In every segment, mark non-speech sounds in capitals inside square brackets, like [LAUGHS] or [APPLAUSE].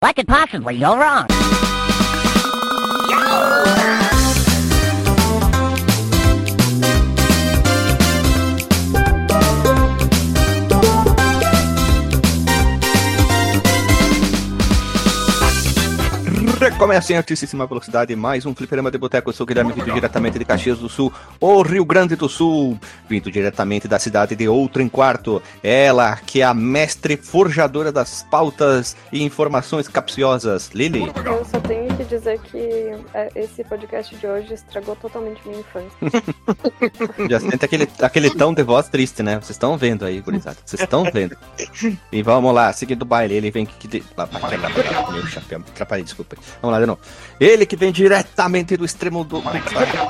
What could possibly go wrong? Recomeça em altíssima velocidade mais um Fliperama de Boteco. Eu sou o Guilherme, vindo diretamente de Caxias do Sul, o Rio Grande do Sul. Vindo diretamente da cidade de Outro em Quarto. Ela, que é a mestre forjadora das pautas e informações capciosas. Lili. Eu só tenho que dizer que é, esse podcast de hoje estragou totalmente minha infância. [LAUGHS] Já sente aquele, aquele tom de voz triste, né? Vocês estão vendo aí, gurizada. Vocês estão vendo. E vamos lá, seguindo o baile. Ele vem que... De... Meu chapéu, atrapalhei, desculpa. Vamos lá de novo. Ele que vem diretamente do extremo do.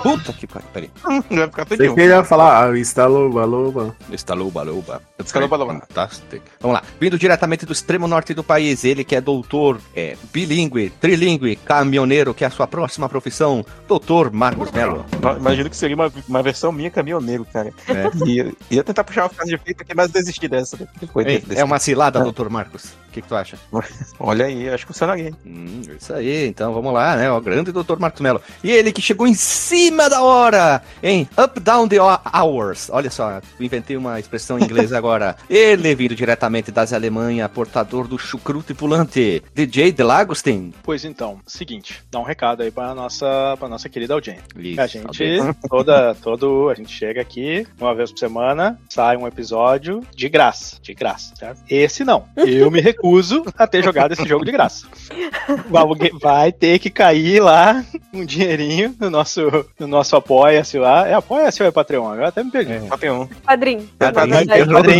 Puta que pariu, peraí. [LAUGHS] Vai ficar Você tudinho. queria falar, ah, está loba, loba. Está luba, luba. Está luba, luba. Fantástico. Vamos lá. Vindo diretamente do extremo norte do país, ele que é doutor, é bilíngue, trilingue, caminhoneiro, que é a sua próxima profissão, doutor Marcos Melo. Imagino que seria uma, uma versão minha caminhoneiro, cara. É. [LAUGHS] Ia, ia tentar puxar uma frase de efeito aqui, mas desisti dessa. né? Foi Ei, desse- é uma cilada, doutor Marcos. O que, que tu acha? [LAUGHS] Olha aí, acho que funcionaria. Hum, isso aí, então vamos lá, né? O grande doutor Marcos Mello. E ele que chegou em cima da hora, em Up Down the Hours. Olha só, inventei uma expressão em inglês [LAUGHS] agora. Ele vindo diretamente das Alemanha, portador do chucrute pulante, DJ Delagostin. Pois então, seguinte, dá um recado aí pra nossa, pra nossa querida audiência. Isso, A gente, [LAUGHS] toda, todo, a gente chega aqui uma vez por semana, sai um episódio de graça, de graça, certo? Esse não. Eu me recuso a ter jogado esse jogo de graça. [LAUGHS] Vai- Vai ter que cair lá [LAUGHS] um dinheirinho no nosso, no nosso apoia-se lá. É apoia-se ou é Patreon? Eu até me perdi. É.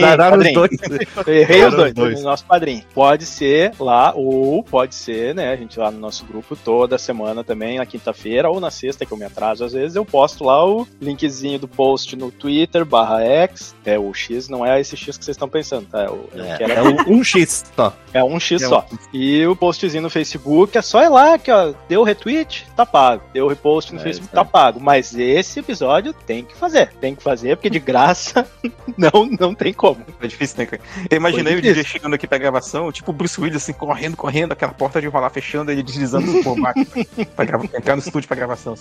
Dará os padrinho. dois. [LAUGHS] Eu errei os dois, dois. no nosso padrinho. Pode ser lá, ou pode ser, né? A gente lá no nosso grupo toda semana também, na quinta-feira ou na sexta, que eu me atraso às vezes, eu posto lá o linkzinho do post no Twitter, barra X. É o X, não é esse X que vocês estão pensando, tá? É, o, É, que era- é um, um X só. é um X é só. E o postzinho no Facebook é só ir lá que, ó, deu retweet, tá pago. Deu repost no É, Facebook, isso tá pago. Mas esse episódio tem que fazer. Tem que fazer, porque de graça [LAUGHS] não, não tem como. É difícil, né, cara? Eu imaginei o DJ chegando aqui pra gravação, tipo o Bruce Willis, assim, correndo, correndo, aquela porta de rolar fechando, ele deslizando [LAUGHS] por baixo pra entrar no estúdio pra gravação.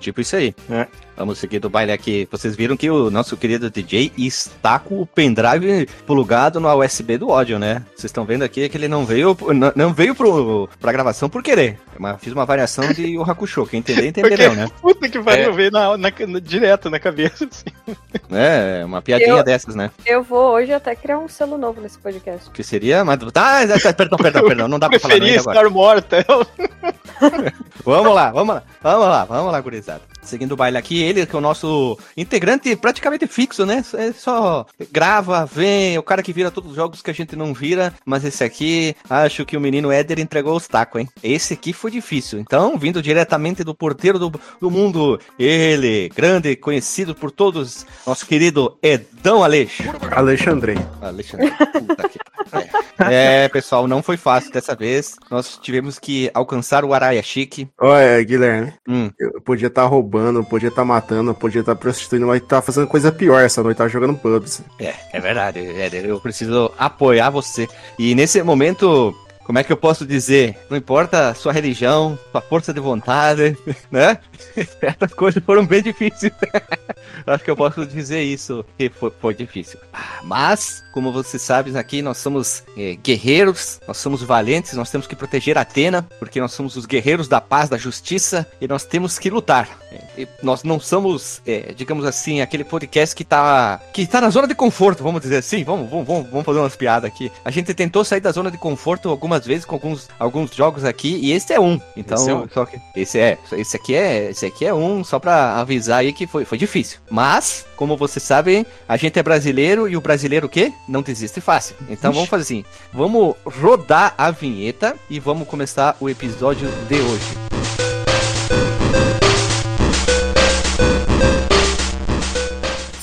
Tipo isso aí. É. Vamos seguir do baile aqui. Vocês viram que o nosso querido DJ está com o pendrive plugado no USB do áudio, né? Vocês estão vendo aqui que ele não veio, não, não veio pro, pra gravação por querer. Mas fiz uma variação de o Hakusho. Quem entender, entenderão, né? Puta que pariu, É. veio na, na- na- direto na cabeça. assim. É, uma piadinha Eu- dessas, né? Eu vou hoje até criar um selo novo nesse podcast. Que seria. Mas, tá, tá, perdão, perdão, perdão. Não dá pra falar ainda agora. estar morta. [LAUGHS] Vamos lá, vamos lá, vamos lá, vamos lá, gurizada. Seguindo o baile aqui, ele que é o nosso integrante praticamente fixo, né? É só grava, vem, é o cara que vira todos os jogos que a gente não vira, mas esse aqui, acho que o menino Éder entregou os tacos, hein? Esse aqui foi difícil. Então, vindo diretamente do porteiro do, do mundo, ele, grande, conhecido por todos, nosso querido Edão Aleixo. Alexandre. Alexandre, puta que pariu. É, pessoal, não foi fácil dessa vez. Nós tivemos que alcançar o Araia Chique. Olha, Guilherme, Hum. eu podia estar roubando, podia estar matando, podia estar prostituindo, mas tá fazendo coisa pior essa noite, tá jogando pubs. É, é verdade, Éder. Eu preciso apoiar você. E nesse momento, como é que eu posso dizer? Não importa a sua religião, sua força de vontade, [LAUGHS] né? [LAUGHS] Essas coisas foram bem difíceis. [LAUGHS] Acho que eu posso dizer isso, que foi, foi difícil. Ah, Mas, como vocês sabem, aqui nós somos eh, guerreiros, nós somos valentes, nós temos que proteger Atena, porque nós somos os guerreiros da paz, da justiça, e nós temos que lutar. E nós não somos, eh, digamos assim, aquele podcast que tá, que tá na zona de conforto, vamos dizer assim. Vamos, vamos, vamos, fazer umas piadas aqui. A gente tentou sair da zona de conforto algumas vezes com alguns, alguns jogos aqui, e esse é um. Então, Esse é um. só que esse é, esse aqui é, esse aqui é um, só pra avisar aí que foi, foi difícil. Mas, como vocês sabem, a gente é brasileiro e o brasileiro o quê? Não desiste fácil. Então vamos fazer assim, vamos rodar a vinheta e vamos começar o episódio de hoje.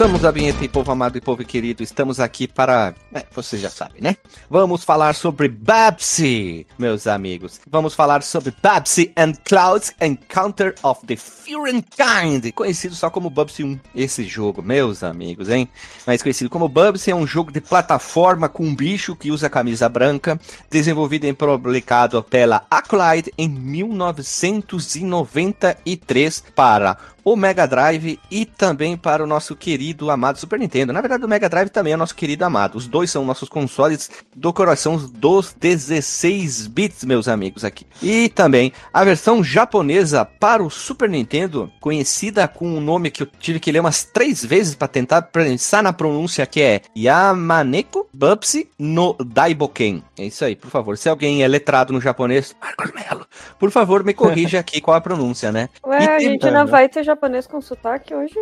Voltamos à vinheta, e povo amado e povo querido. Estamos aqui para. É, você já sabe, né? Vamos falar sobre Babsy, meus amigos. Vamos falar sobre Babsy and Cloud's Encounter of the Fury Kind, conhecido só como Babsy 1. Esse jogo, meus amigos, hein? Mais conhecido como Babsy, é um jogo de plataforma com um bicho que usa camisa branca, desenvolvido e publicado pela Accolade em 1993 para o Mega Drive e também para o nosso querido amado Super Nintendo. Na verdade, o Mega Drive também é nosso querido amado. Os dois são nossos consoles do coração dos 16 bits, meus amigos aqui. E também a versão japonesa para o Super Nintendo, conhecida com um nome que eu tive que ler umas três vezes para tentar pensar na pronúncia, que é Yamaneko Bubsy no Daiboken. É isso aí, por favor. Se alguém é letrado no japonês, Marcos Melo, por favor, me corrija [LAUGHS] aqui qual a pronúncia, né? Ué, E a gente não vai ter japonês com sotaque hoje?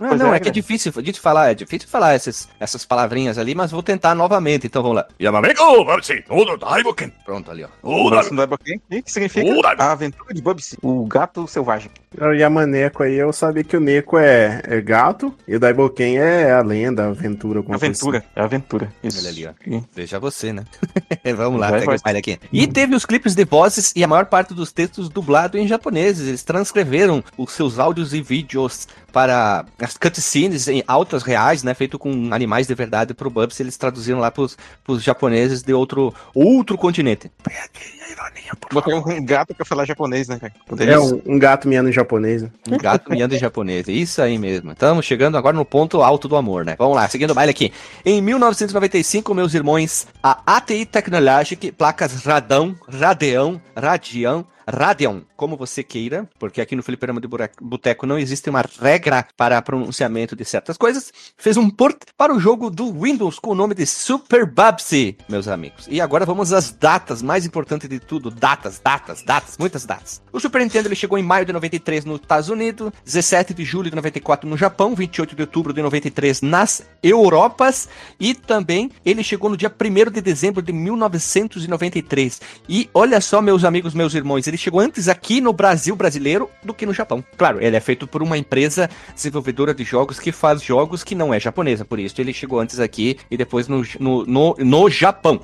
Ah, Pois não, é, é, que é difícil de falar, é difícil falar essas, essas palavrinhas ali, mas vou tentar novamente. Então vamos lá. Yamameko, Babsi, todo Daiboken. Pronto, ali, ó. O não é Bucky, que significa a aventura de Bubsy, o gato selvagem. O Yamaneco aí, eu sabia que o Neko é, é gato e o Daiboken é a lenda, a aventura. alguma coisa Aventura, é aventura. Isso. Olha ali, ó. Veja você, né? [LAUGHS] Vamos lá, Vai, pega vai. o aqui. E teve os clipes de vozes e a maior parte dos textos dublado em japoneses. Eles transcreveram os seus áudios e vídeos para as cutscenes em altas reais, né? Feito com animais de verdade pro Bubs. Eles traduziram lá pros, pros japoneses de outro, outro continente. Aqui a ironia, por Botei favor. um gato pra falar japonês, né, cara? Poderia É um, um gato miando em japonês. né? Um gato miando em japonês. Isso aí mesmo. Estamos chegando agora no ponto alto do amor, né? Vamos lá, seguindo o baile aqui. Em 1995, meus irmãos, a ATI Technologic, placas Radão, Radeão, Radião, Radeon, como você queira, porque aqui no Fliperama de Boteco não existe uma regra para pronunciamento de certas coisas, fez um port para o jogo do Windows com o nome de Super Babsy, meus amigos. E agora vamos às datas, mais importante de tudo, datas, datas, datas, muitas datas. O Super Nintendo ele chegou em maio de 93 nos Estados Unidos, 17 de julho de 94 no Japão, 28 de outubro de 93 nas Europas e também ele chegou no dia 1 de dezembro de 1993. E olha só, meus amigos, meus irmãos, ele chegou antes aqui no Brasil brasileiro do que no Japão. Claro, ele é feito por uma empresa desenvolvedora de jogos que faz jogos que não é japonesa, por isso ele chegou antes aqui e depois no, no, no, no Japão.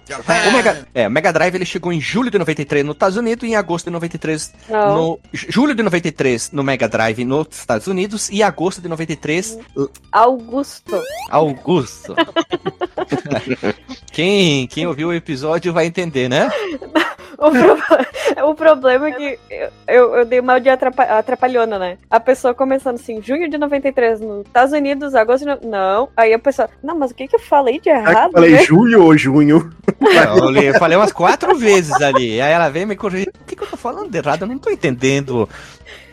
O Mega, é, o Mega Drive ele chegou em julho de 93 nos Estados Unidos e em agosto de 93 Não. no julho de 93 no Mega Drive nos Estados Unidos e agosto de 93 Augusto. Augusto. [LAUGHS] quem, quem ouviu o episódio vai entender, né? [LAUGHS] O, [LAUGHS] pro- [LAUGHS] o problema é que eu, eu, eu dei mal de atrapa- atrapalhona, né? A pessoa começando assim, junho de 93 nos Estados Unidos, agosto de... Não. Aí a pessoa, não, mas o que que eu falei de errado, eu falei né? julho ou junho? [LAUGHS] Eu, li- eu falei umas quatro vezes ali. Aí ela veio me corrigir. O que, que eu tô falando de errado? Eu não tô entendendo.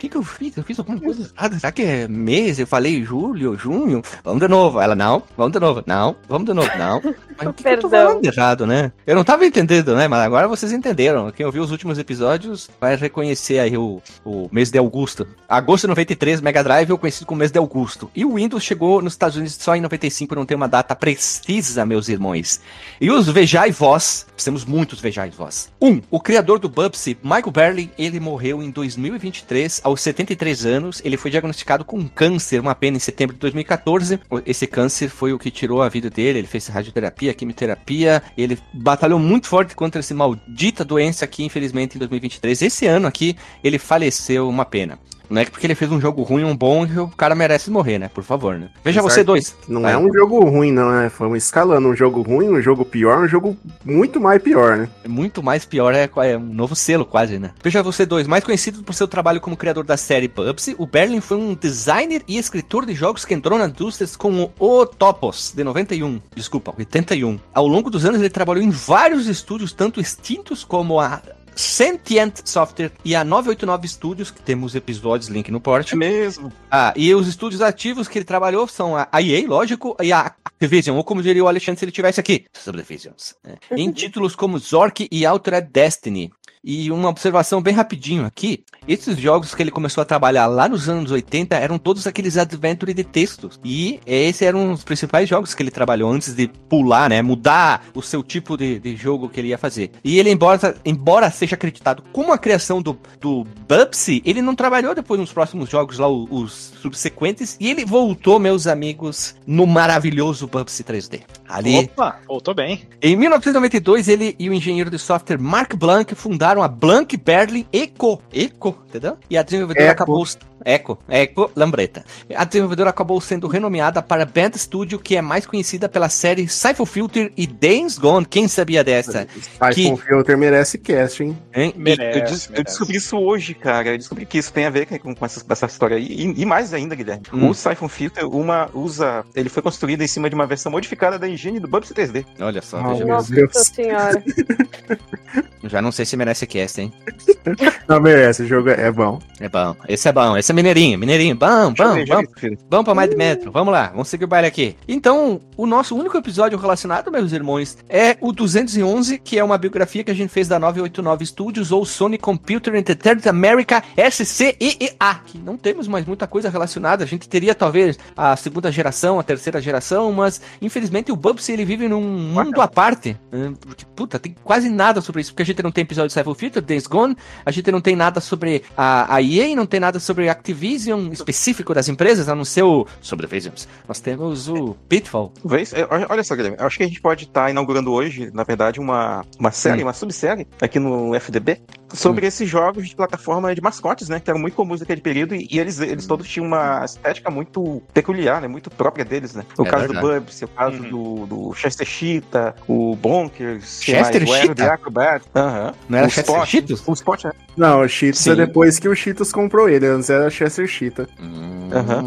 O que, que eu fiz? Eu fiz alguma coisa errada. Será que é mês? Eu falei julho, junho? Vamos de novo. Ela, não. Vamos de novo. Não. Vamos de novo. Não. [LAUGHS] Mas o que, que eu tô falando errado, né? Eu não tava entendendo, né? Mas agora vocês entenderam. Quem ouviu os últimos episódios vai reconhecer aí o, o mês de Augusto. Agosto de 93, Mega Drive, eu conhecido como mês de Augusto. E o Windows chegou nos Estados Unidos só em 95, não tem uma data precisa, meus irmãos. E os Vejai Voz, temos muitos Vejai Voz. Um, o criador do Bubsy, Michael Berlin, ele morreu em 2023, aos 73 anos. Ele foi diagnosticado com câncer, uma pena, em setembro de 2014. Esse câncer foi o que tirou a vida dele. Ele fez radioterapia, quimioterapia. Ele batalhou muito forte contra essa maldita doença aqui, infelizmente, em 2023. Esse ano aqui, ele faleceu, uma pena. Não é que porque ele fez um jogo ruim, um bom, que o cara merece morrer, né? Por favor, né? Veja Apesar você dois. Não é um jogo ruim, não, né? Foi um escalando. Um jogo ruim, um jogo pior, um jogo muito mais pior, né? É muito mais pior, é, é um novo selo quase, né? Veja você dois, mais conhecido por seu trabalho como criador da série Bubsy, o Berlin foi um designer e escritor de jogos que entrou na indústria com o Topos, de 91, desculpa, 81. Ao longo dos anos ele trabalhou em vários estúdios, tanto extintos como a Sentient Software e a 989 Studios, que temos episódios, link no porte. É mesmo. Ah, e os estúdios ativos que ele trabalhou são a EA, lógico, e a Activision, ou como diria o Alexandre se ele tivesse aqui, Subdivisions. né? Em [LAUGHS] títulos como Zork e Altered Destiny. E uma observação bem rapidinho aqui, esses jogos que ele começou a trabalhar lá nos anos 80 eram todos aqueles adventure de textos. E esses eram os principais jogos que ele trabalhou antes de pular, né, mudar o seu tipo de, de jogo que ele ia fazer. E ele, embora, embora seja acreditado como a criação do, do Bubsy, ele não trabalhou depois nos próximos jogos lá, o- os, subsequentes, e ele voltou, meus amigos, no maravilhoso Bubsy 3D. Ali, Opa, voltou bem. em 1992, ele e o engenheiro de software Mark Blank fundaram a Blank Berlin Eco. Eco, entendeu? E a desenvolvedora Eco. acabou. Eco, Eco Lambreta. A desenvolvedora acabou sendo renomeada para Band Studio, que é mais conhecida pela série Cypher Filter e Days Gone. Quem sabia dessa? iPhone Filter merece cast, hein? Hein? Merece, eu, des- eu merece. descobri isso hoje, cara. Eu descobri que isso tem a ver com, com essa, essa história aí. E, e mais ainda, Guilherme. Hum. O Siphon Filter uma, usa. Ele foi construído em cima de uma versão modificada da engine do Bubsy 3D. Olha só, Oh. Nossa Deus. senhora. Já não sei se merece cast, hein? Não merece, o jogo é bom. É bom. Esse é bom. Esse é mineirinho, mineirinho. Bom, bom, bom. Vamos pra mais de metro, vamos lá, vamos seguir o baile aqui. Então, o nosso único episódio relacionado, meus irmãos, é o 211, que é uma biografia que a gente fez da 989 Studios ou Sony Computer Entertainment America SCIA, que não temos mais muita coisa relacionada. A gente teria talvez a segunda geração, a terceira geração, mas infelizmente o Bubsy ele vive num mundo à parte. né? Porque, puta, tem quase nada sobre isso, porque a gente não tem episódio de Cypher Filter, Days Gone, a gente não tem nada sobre a, a EA, não tem nada sobre a Activision específico das empresas, a não ser o Subdivisions. Nós temos o Pitfall. É, olha- só, Guilherme. Acho que a gente pode estar inaugurando hoje, na verdade, uma, uma série, Hum. uma subsérie aqui no FDB sobre esses jogos de plataforma de mascotes, né? Que eram muito comuns naquele período e, e eles, eles todos tinham uma estética muito peculiar, né? Muito própria deles, né? O É caso verdade. do Bubsy, o caso do, do Chester Cheetah, o Bonkers, Chester mais? Cheetah? the Acrobat. Aham. Não era o Chester Spot, Cheetos? O Spot, né? Não, o Cheetos Sim. é depois que o Cheetos comprou ele. Antes era Chester Cheetah. Aham.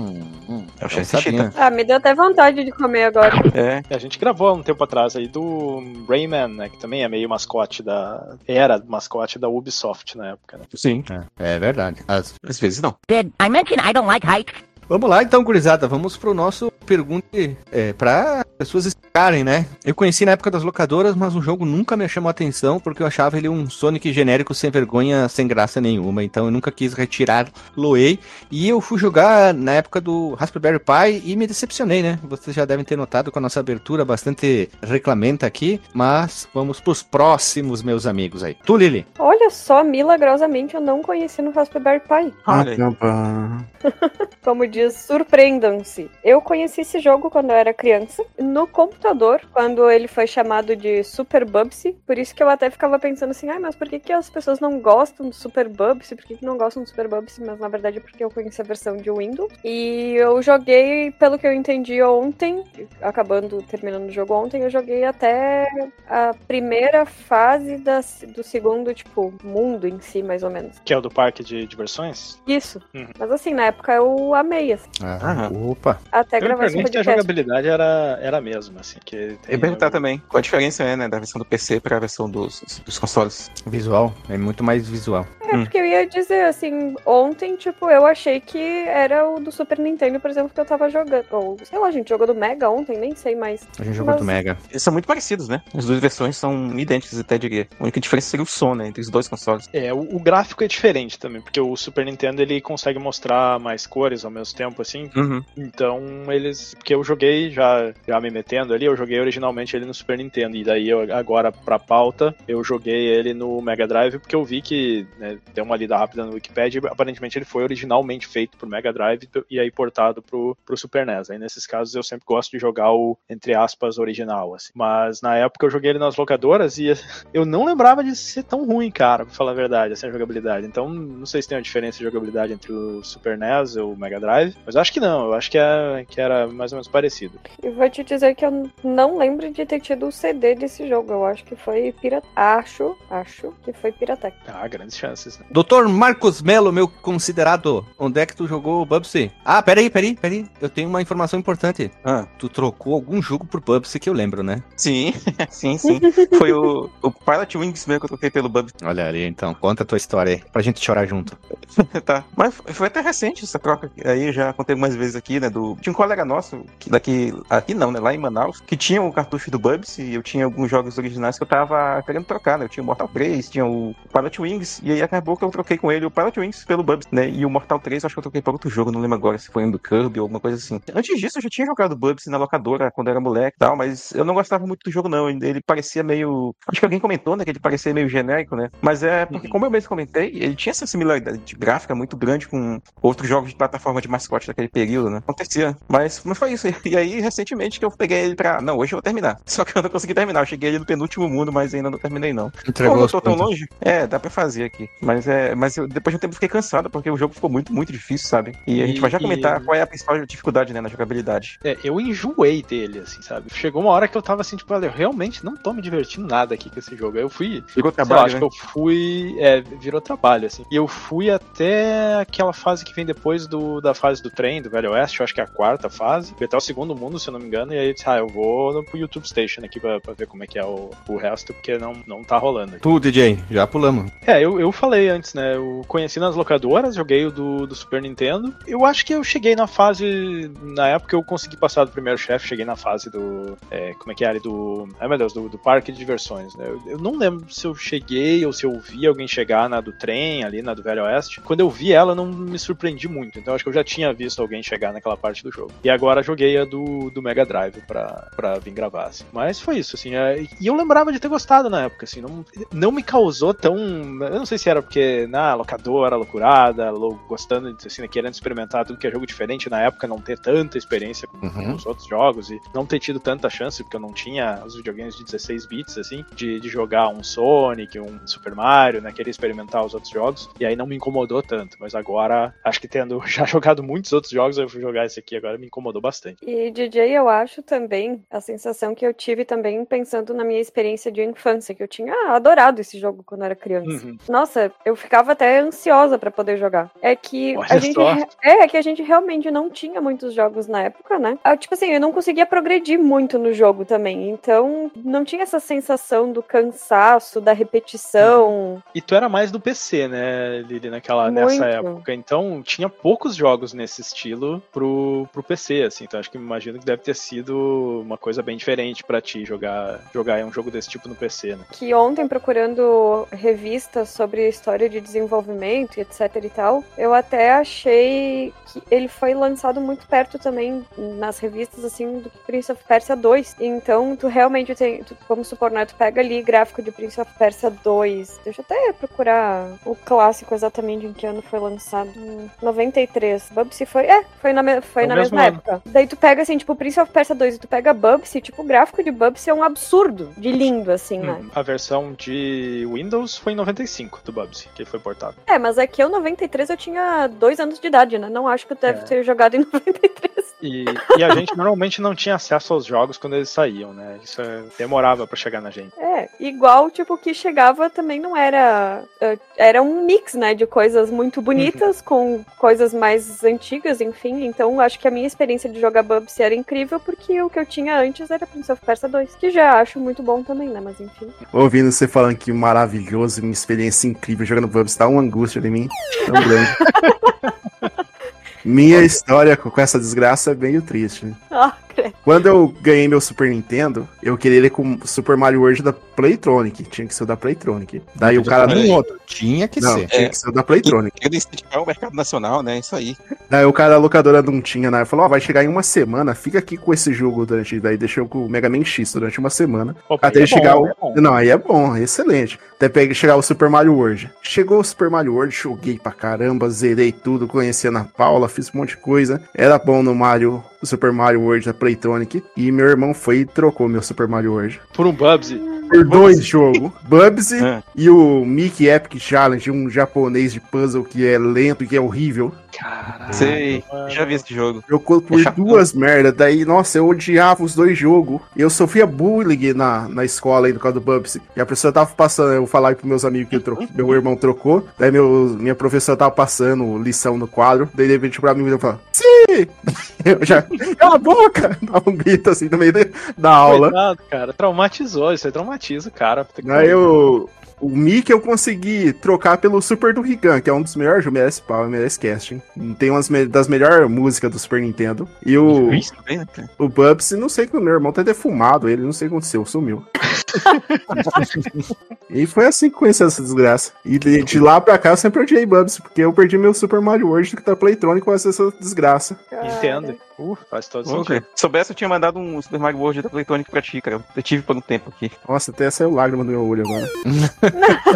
hum, É o Chester. Ah, me deu até vontade de comer agora. É. A gente gravou há um tempo atrás aí do Rayman, né? Que também é meio mascote da. Era mascote da Ubisoft na época, né? Sim. É verdade. As- Às vezes não. Did I mention I don't like heights? Vamos lá então, gurizada. Vamos pro nosso pergunte é, para pessoas explicarem, né? Eu conheci na época das locadoras, mas o jogo nunca me chamou a atenção porque eu achava ele um Sonic genérico sem vergonha, sem graça nenhuma. Então eu nunca quis retirar Loei. E eu fui jogar na época do Raspberry Pi e me decepcionei, né? Vocês já devem ter notado com a nossa abertura bastante reclamenta aqui. Mas vamos pros próximos, meus amigos aí. Tu, Lili. Olha só, milagrosamente eu não conheci no Raspberry Pi. Caramba. [LAUGHS] Como diz, surpreendam-se. Eu conheci esse jogo quando eu era criança, no computador, quando ele foi chamado de Super Bubsy. Por isso que eu até ficava pensando assim, ah, mas por que, que as pessoas não gostam do Super Bubsy? Por que, que não gostam do Super Bubsy? Mas na verdade é porque eu conheci a versão de Windows. E eu joguei, pelo que eu entendi ontem, acabando, terminando o jogo ontem, eu joguei até a primeira fase da, do segundo, tipo, mundo em si, mais ou menos. Que é o do parque de diversões. Isso. Uhum. Mas assim, na época eu amei, Aham. Opa. até Eu gravar esse pergunto que a podcast. jogabilidade era, era a mesma, assim. Que Eu tem ia perguntar também qual a diferença é, né, da versão do PC para a versão dos, dos consoles. Visual. É muito mais visual. É, porque eu ia dizer, assim, ontem, tipo, eu achei que era o do Super Nintendo, por exemplo, que eu tava jogando. Ou, sei lá, a gente jogou do Mega ontem, nem sei mais. A gente jogou Mas- do Mega. Eles são muito parecidos, né? As duas versões são idênticas, até diria. A única diferença seria o som, né, entre os dois consoles. É, o, o gráfico é diferente também, porque o Super Nintendo ele consegue mostrar mais cores ao mesmo tempo, assim. Uhum. Então eles. Porque eu joguei, já, já me metendo ali, eu joguei originalmente ele no Super Nintendo. E daí eu, agora, pra pauta, eu joguei ele no Mega Drive, porque eu vi que né, dei uma lida rápida no Wikipedia, e aparentemente ele foi originalmente feito pro Mega Drive e aí portado pro, pro Super NES. Aí nesses casos eu sempre gosto de jogar o, entre aspas, original, assim. Mas na época eu joguei ele nas locadoras e [LAUGHS] eu não lembrava de ser tão ruim, cara, pra falar a verdade, assim, a jogabilidade. Então, não sei se tem uma diferença de jogabilidade entre o Super NES e o Mega Drive, mas eu acho que não, eu acho que, é, que era mais ou menos parecido. E vou te dizer que eu não lembro de ter tido o CD desse jogo. Eu acho que foi pirata. Acho, acho que foi Piratec. Ah, grandes chances, né? Doutor Marcos Melo, meu considerado, onde é que tu jogou o Bubsy? Ah, peraí, peraí, peraí. Eu tenho uma informação importante. Ah, Tu trocou algum jogo por Bubsy que eu lembro, né? sim, [LAUGHS] sim, sim. Foi o, o Pilot Wings mesmo que eu troquei pelo Bub. Olha ali, então, conta a tua história aí, pra gente chorar junto. [LAUGHS] tá. Mas foi até recente essa troca. Aí já contei algumas vezes aqui, né? Do... Tinha um colega nosso, que daqui. Aqui não, né? Lá em Manaus, que tinha o cartucho do Bubs e eu tinha alguns jogos originais que eu tava querendo trocar, né? Eu tinha o Mortal 3, tinha o Pilot Wings, e aí acabou que eu troquei com ele o Pilot Wings pelo Bubs, né? E o Mortal 3 eu acho que eu troquei para outro jogo, não lembro agora se foi um do Kirby ou alguma coisa assim. Antes disso, eu já tinha jogado Bubs na locadora quando eu era moleque e tal, mas eu não gostava muito do jogo, não. Ele parecia meio. Acho que alguém comentou, né? Que ele parecia meio genérico, né? Mas é porque, como eu mesmo comentei, ele tinha essa similaridade de gráfica muito grande com outros jogos de plataforma de mascote daquele período, né? Acontecia. Mas, mas foi isso. E aí, recentemente, que eu peguei ele pra. Não, hoje eu vou terminar. [LAUGHS] Só que eu não consegui terminar. Eu cheguei ali no penúltimo mundo, mas ainda não terminei, não. Entregou Como eu tô tão pontos. longe? É, dá pra fazer aqui. Mas é. Mas eu, depois de um tempo eu fiquei cansado, porque o jogo ficou muito, muito difícil, sabe? E a gente E- vai já comentar e- qual é a principal dificuldade, né, na jogabilidade. É, eu enjoei dele, assim, sabe? Chegou uma hora que eu tava assim, tipo, olha, eu realmente não tô me divertindo nada aqui com esse jogo. Aí eu fui. Ficou Sei lá, trabalho, acho né? que eu fui. É, virou trabalho, assim. E eu fui até aquela fase que vem depois do, da fase do trem, do Velho Oeste, eu acho que é a quarta fase. Fui até o segundo mundo, se eu não me engano. E aí eu disse, ah, eu vou pro YouTube Station aqui pra, pra ver como é que é o, o resto, porque não, não tá rolando. Tu, DJ, já pulamos. É, eu, eu falei antes, né? Eu conheci nas locadoras, joguei o do, do Super Nintendo. Eu acho que eu cheguei na fase. Na época eu consegui passar do primeiro chefe, cheguei na fase do. é, como é que é ali? Do. Ai meu Deus, do, do parque de diversões, né? Eu, eu não lembro se eu cheguei ou se eu vi alguém chegar na do trem, ali na do Velho Oeste. Quando eu vi ela, não me surpreendi muito. Então acho que eu já tinha visto alguém chegar naquela parte do jogo. E agora joguei a do, do Mega Drive pra, pra vir gravar, assim. Mas foi isso, assim. é, e eu lembrava de ter gostado na época, assim. Não, não me causou tão. Eu não sei se era porque, na locadora, loucurada, lou- gostando assim, né, querendo experimentar tudo que é jogo diferente na época, não ter tanta experiência com, Uhum. os outros jogos e não ter tido tanta chance, porque eu não tinha os videogames de 16 bits, assim, de, de jogar um Sonic, um Super Mario, né? Querer experimentar os outros jogos, e aí não me incomodou tanto. Mas agora, acho que tendo [LAUGHS] já jogado muitos outros jogos, eu fui jogar esse aqui agora me incomodou bastante. E DJ, eu acho também a sensação que eu tive também pensando na minha experiência de infância, que eu tinha adorado esse jogo quando era criança. Uhum. Nossa, eu ficava até ansiosa pra poder jogar. É que Olha a gente é, é que a gente realmente não tinha muitos jogos na época, né? Ah, tipo assim, eu não conseguia progredir muito no jogo também. Então, não tinha essa sensação do cansaço, da repetição. E tu era mais do PC, né, Lili, naquela, nessa época. Então, tinha poucos jogos nesse estilo pro, pro PC, assim. Então, acho que imagino que deve ter sido uma coisa bem diferente pra ti jogar, jogar um jogo desse tipo no PC, né? que ontem procurando revistas sobre história de desenvolvimento e etc e tal, eu até achei que ele foi lançado muito perto também nas revistas assim do Prince of Persia 2. Então tu realmente tem, tu, vamos supor, né, tu pega ali gráfico de Prince of Persia 2. Deixa eu até procurar o clássico exatamente em que ano foi lançado. Hum, 93. Bubsy foi, é, foi na, foi No na mesma ano. época. Daí tu pega assim, tipo Prince of Persia 2 e tu pega Bubsy, tipo o gráfico de Bubsy é um absurdo de lindo assim, né? Uhum. A versão de Windows foi em 95 do Bubsy, que foi portado. É, mas é que eu, 93, eu tinha dois anos de idade, né? Não acho que eu deve É. ter jogado em [LAUGHS] 93. E, e a gente normalmente não tinha acesso aos jogos quando eles saíam, né? Isso é- demorava pra chegar na gente. É, igual, tipo, o que chegava também não era. eh, Era um mix, né? De coisas muito bonitas com coisas mais antigas, enfim. Então, acho que a minha experiência de jogar Bubsy era incrível, porque o que eu tinha antes era Prince of Persia 2. Que já acho muito bom também, né? Mas enfim. Ouvindo você falando que maravilhoso, uma experiência incrível jogando Bubs, tá uma angústia de mim tão grande. [LAUGHS] Minha história com essa desgraça é meio triste. Ah. [LAUGHS] Quando eu ganhei meu Super Nintendo, eu queria ele com Super Mario World da Playtronic. Tinha que ser o da Playtronic. Daí o cara Nenhum não. outro. Tinha que Não, ser. tinha que ser o da Playtronic. Querendo incentivar o mercado nacional, né? Isso aí. Daí o cara da locadora não tinha, né? Falou, ó, vai chegar em uma semana, fica aqui com esse jogo durante. Daí deixou com o Mega Man X durante uma semana. Opa, Até é chegar bom, o. é. Não, aí é bom, excelente. Até pegar, chegar o Super Mario World. Chegou o Super Mario World, joguei pra caramba, zerei tudo, conheci a Ana Paula, fiz um monte de coisa. Era bom no Mario, o Super Mario World da Playtronic. E meu irmão foi e trocou meu Super Mario World. Por um Bubsy. Por dois jogos. [LAUGHS] Bubsy É. e o Mickey Epic Challenge, um japonês de puzzle que é lento e que é horrível. Caralho. Sei, já vi esse jogo. Jogou por É duas merdas. Daí, nossa, eu odiava os dois jogos. E eu sofria bullying na, na escola aí, por causa do Bubsy. E a professora tava passando, eu falava pros meus amigos que eu tro- meu irmão trocou. Daí meu, minha professora tava passando lição no quadro. Daí de repente pra mim eu falava, sim! [LAUGHS] Eu já, cala a boca! [LAUGHS] Dava um grito assim no meio da- aula. Coitado, cara. Traumatizou. Isso aí traumatiza o cara. Daí eu. O Mickey eu consegui trocar pelo Super do Rigan, que é um dos melhores jogos, merece pau, merece casting. Tem umas me- das melhores músicas do Super Nintendo. E o, Isso também, né, o Bubsy, não sei que o meu irmão tá defumado ele, não sei o que aconteceu, sumiu. [LAUGHS] [LAUGHS] e foi assim que conheci essa desgraça. E de, de lá pra cá eu sempre odiei Bubsy, porque eu perdi meu Super Mario World que tá Playtronic com essa desgraça. Entendo. Uh, faz todo sentido. cara, Se soubesse, eu tinha mandado um Super Mario World da Playtonic pra ti, cara. Eu tive por um tempo aqui. Nossa, até saiu lágrima do meu olho agora. [LAUGHS]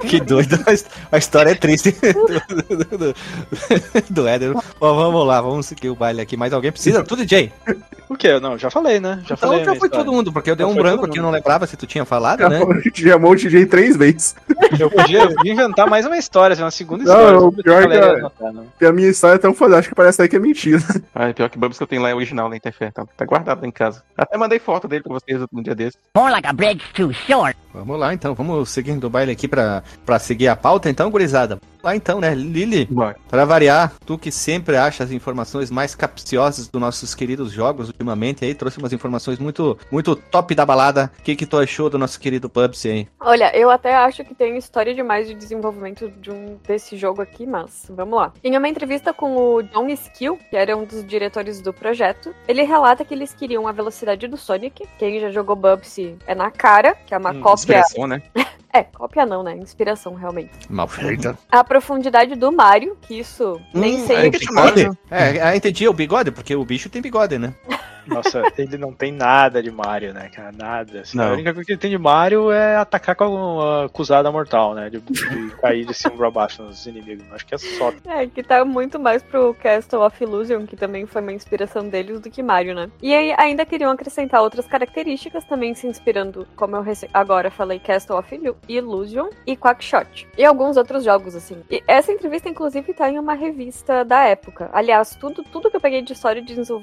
Que doido. A his- A história é triste do, do, do, do Éder. Bom, vamos lá, vamos seguir o baile aqui. Mais alguém precisa? Tudo, Jay? O quê? Não, já falei, né? Já Então falei. já foi história. todo mundo, porque eu dei Já um branco aqui, eu não lembrava se tu tinha falado, né? Chamou o DJ três vezes. Eu podia eu inventar mais uma história, uma segunda Não, história. o sobre pior é que galera é- notando. E a minha história é tão fantástica que parece até que é mentira. Ah, pior que o Bubbles que eu tenho lá é original na Interfé. Tá, tá guardado lá em casa. Até mandei foto dele pra vocês um dia desses. More like a bridge too short. Vamos lá, então. Vamos seguindo o baile aqui pra, pra seguir a pauta, então, gurizada. Lá então, né? Lili. Para variar, tu que sempre acha as informações mais capciosas dos nossos queridos jogos ultimamente aí, trouxe umas informações muito, muito top da balada. O que que tu achou do nosso querido Pubsy aí? Olha, eu até acho que tem história demais de desenvolvimento de um desse jogo aqui, mas vamos lá. Em uma entrevista com o John Skill, que era um dos diretores do projeto, ele relata que eles queriam a velocidade do Sonic. Quem já jogou Bubsy é na cara, que é uma Hum, cópia. Inspiração, né? [LAUGHS] É, cópia não, né? Inspiração, realmente. Mal feita. A profundidade do Mario, que isso nem Hum, sei. que manda. Bigode? É, é, entendi, é o bigode, porque o bicho tem bigode, né? [LAUGHS] Nossa, [LAUGHS] ele não tem nada de Mario, né, cara? Nada. Assim, Não. A única coisa que ele tem de Mario é atacar com a acusada mortal, né? De, de [LAUGHS] cair de cima pra baixo nos inimigos. Acho que é só. É, que tá muito mais pro Castle of Illusion, que também foi uma inspiração deles, do que Mario, né? E aí ainda queriam acrescentar outras características, também se inspirando, como eu rece- agora falei, Castle of Illu- Illusion e Quackshot. E alguns outros jogos, assim. E essa entrevista, inclusive, tá em uma revista da época. Aliás, tudo, tudo que eu peguei de história de desenvol-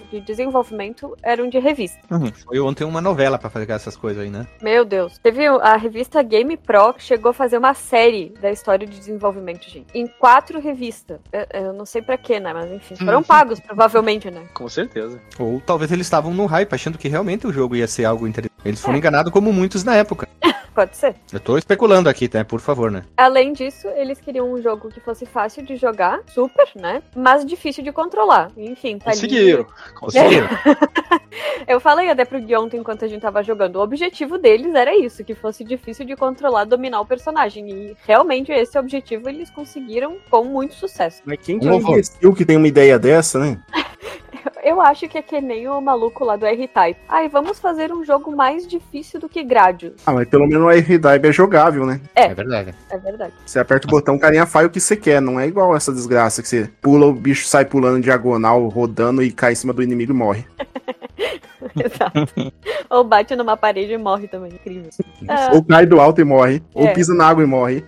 eram de revista. Foi ontem uma novela pra fazer essas coisas aí, né? Meu Deus. Teve a revista Game Pro que chegou a fazer uma série da história de desenvolvimento, gente. Em quatro revistas. Eu, eu não sei pra quê, né? Mas enfim, foram pagos, provavelmente, né? Com certeza. Ou talvez eles estavam no hype, achando que realmente o jogo ia ser algo interessante. Eles foram enganados como muitos na época. [LAUGHS] Pode ser. Eu tô especulando aqui, tá? Por favor, né? Além disso, eles queriam um jogo que fosse fácil de jogar, super, né? Mas difícil de controlar. Enfim, tá ali. Conseguiram. Conseguiram. [LAUGHS] Eu falei até pro Gui ontem enquanto a gente tava jogando. O objetivo deles era isso, que fosse difícil de controlar, dominar o personagem. E realmente esse objetivo eles conseguiram com muito sucesso. Mas quem que é imbecil que tem uma ideia dessa, né? [LAUGHS] [LAUGHS] Eu acho que é que nem o maluco lá do R-Type. Ai, vamos fazer um jogo mais difícil do que Gradius. Ah, mas pelo menos o R-Dive é jogável, né? É. É verdade. É verdade. Você aperta o botão, o carinha faz o que você quer. Não é igual essa desgraça que você pula, o bicho sai pulando diagonal, rodando e cai em cima do inimigo e morre. [LAUGHS] Exato. Ou bate numa parede e morre também. Incrível. Ah, Ou cai do alto e morre. Ou É. pisa na água e morre.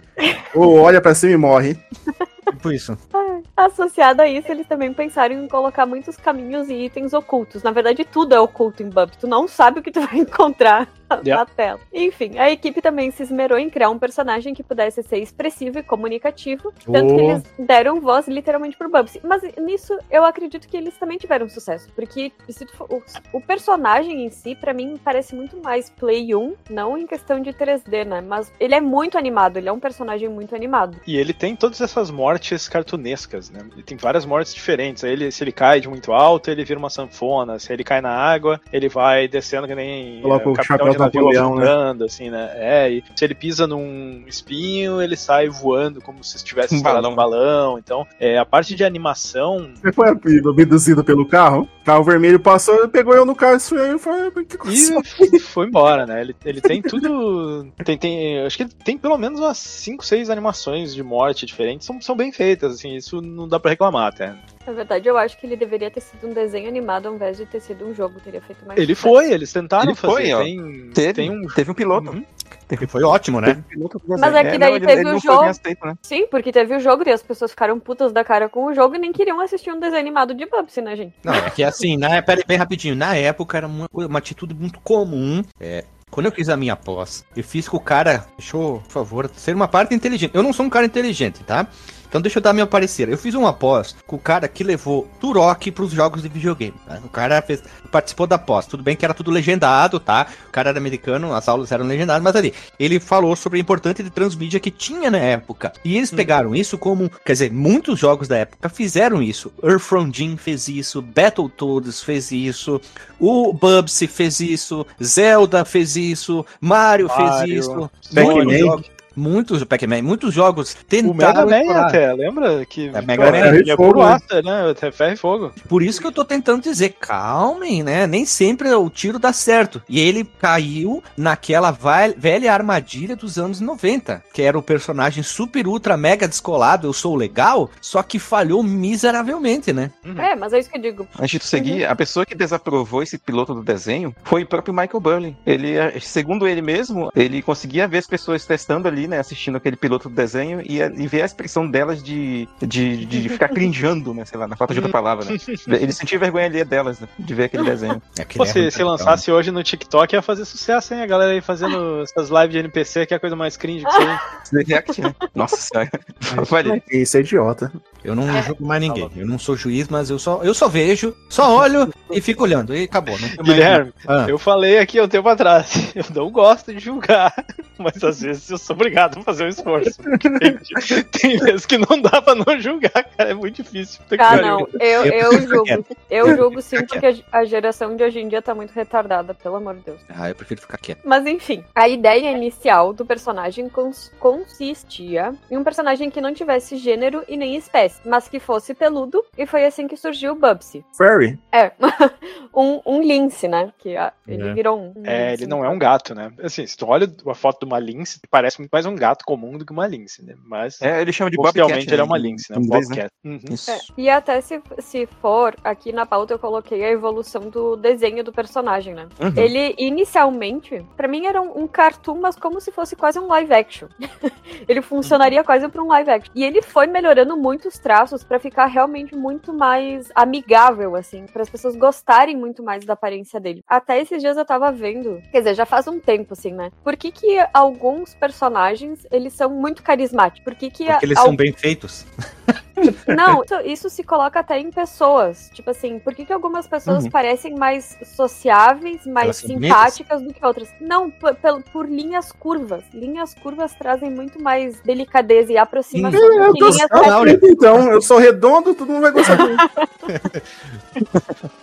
ou olha pra cima e morre. [LAUGHS] Tipo isso. Associado a isso, eles também pensaram em colocar muitos caminhos e itens ocultos. Na verdade, tudo é oculto em Bub. Tu não sabe o que tu vai [LAUGHS] encontrar [LAUGHS] na Yeah. tela. Enfim, a equipe também se esmerou em criar um personagem que pudesse ser expressivo e comunicativo. Tanto que Oh. eles deram voz literalmente pro Bubsy. Mas nisso, eu acredito que eles também tiveram sucesso. Porque se tu for- o, o personagem em si, pra mim, parece muito mais Play 1. Não em questão de 3D, né? Mas ele é muito animado. Ele é um personagem muito animado. E ele tem todas essas mortes cartunescas, né? Ele tem várias mortes diferentes. Aí ele, se ele cai de muito alto, ele vira uma sanfona. Se ele cai na água, ele vai descendo que nem Coloca eh, o chapéu aquele navio Napoleão, né? assim, né? É, e se ele pisa num espinho, ele sai voando como se estivesse Um estourado um balão. Então, é, a parte de animação. Você foi abduzido pelo carro? O carro vermelho passou, pegou eu no carro e coisa. E foi embora, né? Ele, ele tem tudo. Tem, tem, acho que ele tem pelo menos umas 5, 6 animações de morte diferentes. São, são bem feitas, assim, isso não dá pra reclamar até. Na verdade, eu acho que ele deveria ter sido um desenho animado ao invés de ter sido um jogo. Teria feito mais. Ele foi, eles tentaram Ele foi, fazer. ó. tem, Teve, tem um. teve um piloto. Uhum. Foi ótimo, né? Mas é que daí não, ele- teve ele o não jogo. né? Sim, porque teve o jogo e as pessoas ficaram putas da cara com o jogo e nem queriam assistir um desenho animado de Bubsy, né, gente? Não, é que assim, na, pera aí, bem rapidinho. Na época era uma, uma atitude muito comum. É, quando eu fiz a minha pós, eu fiz com o cara. Deixa eu, por favor, ser uma parte inteligente. Eu não sou um cara inteligente, tá? Então deixa eu dar meu parecer. Eu fiz uma pós com o cara que levou Turok pros jogos de videogame. tá? O cara fez- participou da pós. Tudo bem que era tudo legendado, tá? O cara era americano, as aulas eram legendadas, mas ali, ele falou sobre a importância de transmídia que tinha na época. E eles pegaram isso como, quer dizer, muitos jogos da época fizeram isso. Earth from Jim fez isso, Battletoads fez isso, o Bubsy fez isso, Zelda fez isso, Mario, Mario, fez isso. Pac-Man. Muitos jogos- Muitos, Pac-Man, muitos jogos O tentaram Mega Man até, lembra? Que É, Mega Man é é fogo, puro né? né? Até ferro e fogo. Por isso que eu tô tentando dizer, calmem, né? Nem sempre o tiro dá certo. E ele caiu naquela velha armadilha dos anos 90, que era o personagem super ultra mega descolado, eu sou legal, só que falhou miseravelmente, né? É, mas é isso que eu digo. Antes de tu seguir, a pessoa que desaprovou esse piloto do desenho foi o próprio Michael Burley. Ele, segundo ele mesmo, ele conseguia ver as pessoas testando ali, né, assistindo aquele piloto do desenho e, e ver a expressão delas de, de, de ficar crinjando, né, sei lá, na falta de outra palavra, né. [LAUGHS] Ele sentia vergonha ali delas, né, de ver aquele desenho. É que Pô, é se, se lançasse hoje no TikTok ia fazer sucesso, hein? A galera aí fazendo essas lives de NPC, que é a coisa mais cringe que [LAUGHS] você. React, né? Nossa senhora. Olha, Isso é idiota. Eu não julgo mais ninguém. Eu não sou juiz, mas eu só, eu só vejo, só olho e fico olhando. E acabou. Não tem mais- Guilherme, Ah. eu falei aqui há um tempo atrás, [LAUGHS] eu não gosto de julgar, mas às vezes eu sou obrigado a fazer um esforço. [LAUGHS] Tem, tem vezes que não dá pra não julgar, cara, é muito difícil. Ah, não. Eu, Eu julgo. Eu julgo sim, porque a- geração de hoje em dia tá muito retardada, pelo amor de Deus. Ah, eu prefiro ficar quieto. Mas enfim, a ideia inicial do personagem cons- consistia em um personagem que não tivesse gênero e nem espécie, mas que fosse peludo, e foi assim que surgiu o Bubsy. Furry. É, [LAUGHS] um, um lince, né? Que ah, ele É. virou um. É, lince, ele não é um gato, né? Assim, se tu olha a foto de uma lince, parece muito mais um gato comum do que uma lince, né? Mas é, ele chama de oficialmente Bobcat, ele é né, uma lince, né? inglês, Bobcat. Uhum. Isso. É, E até se, se for, aqui na pauta eu coloquei a evolução do desenho do personagem, né? Uhum. Ele, inicialmente, pra mim era um, um cartoon, mas como se fosse quase um live action. [LAUGHS] ele funcionaria quase pra um live action. E ele foi melhorando muitos traços pra ficar realmente muito mais amigável, assim, para as pessoas gostarem muito mais da aparência dele. Até esses dias eu tava vendo, quer dizer, já faz um tempo, assim, né? Por que que alguns personagens, eles são muito carismáticos? Por que que... Porque eles al- são bem feitos. Não, isso, isso se coloca até em pessoas. Tipo assim, por que, que algumas pessoas Uhum. parecem mais sociáveis, mais simpáticas do que outras? Não, por, por linhas curvas. Linhas curvas trazem muito mais delicadeza e aproximação Hum, Eu tô Não, então, eu sou redondo, todo mundo vai gostar de mim. [LAUGHS]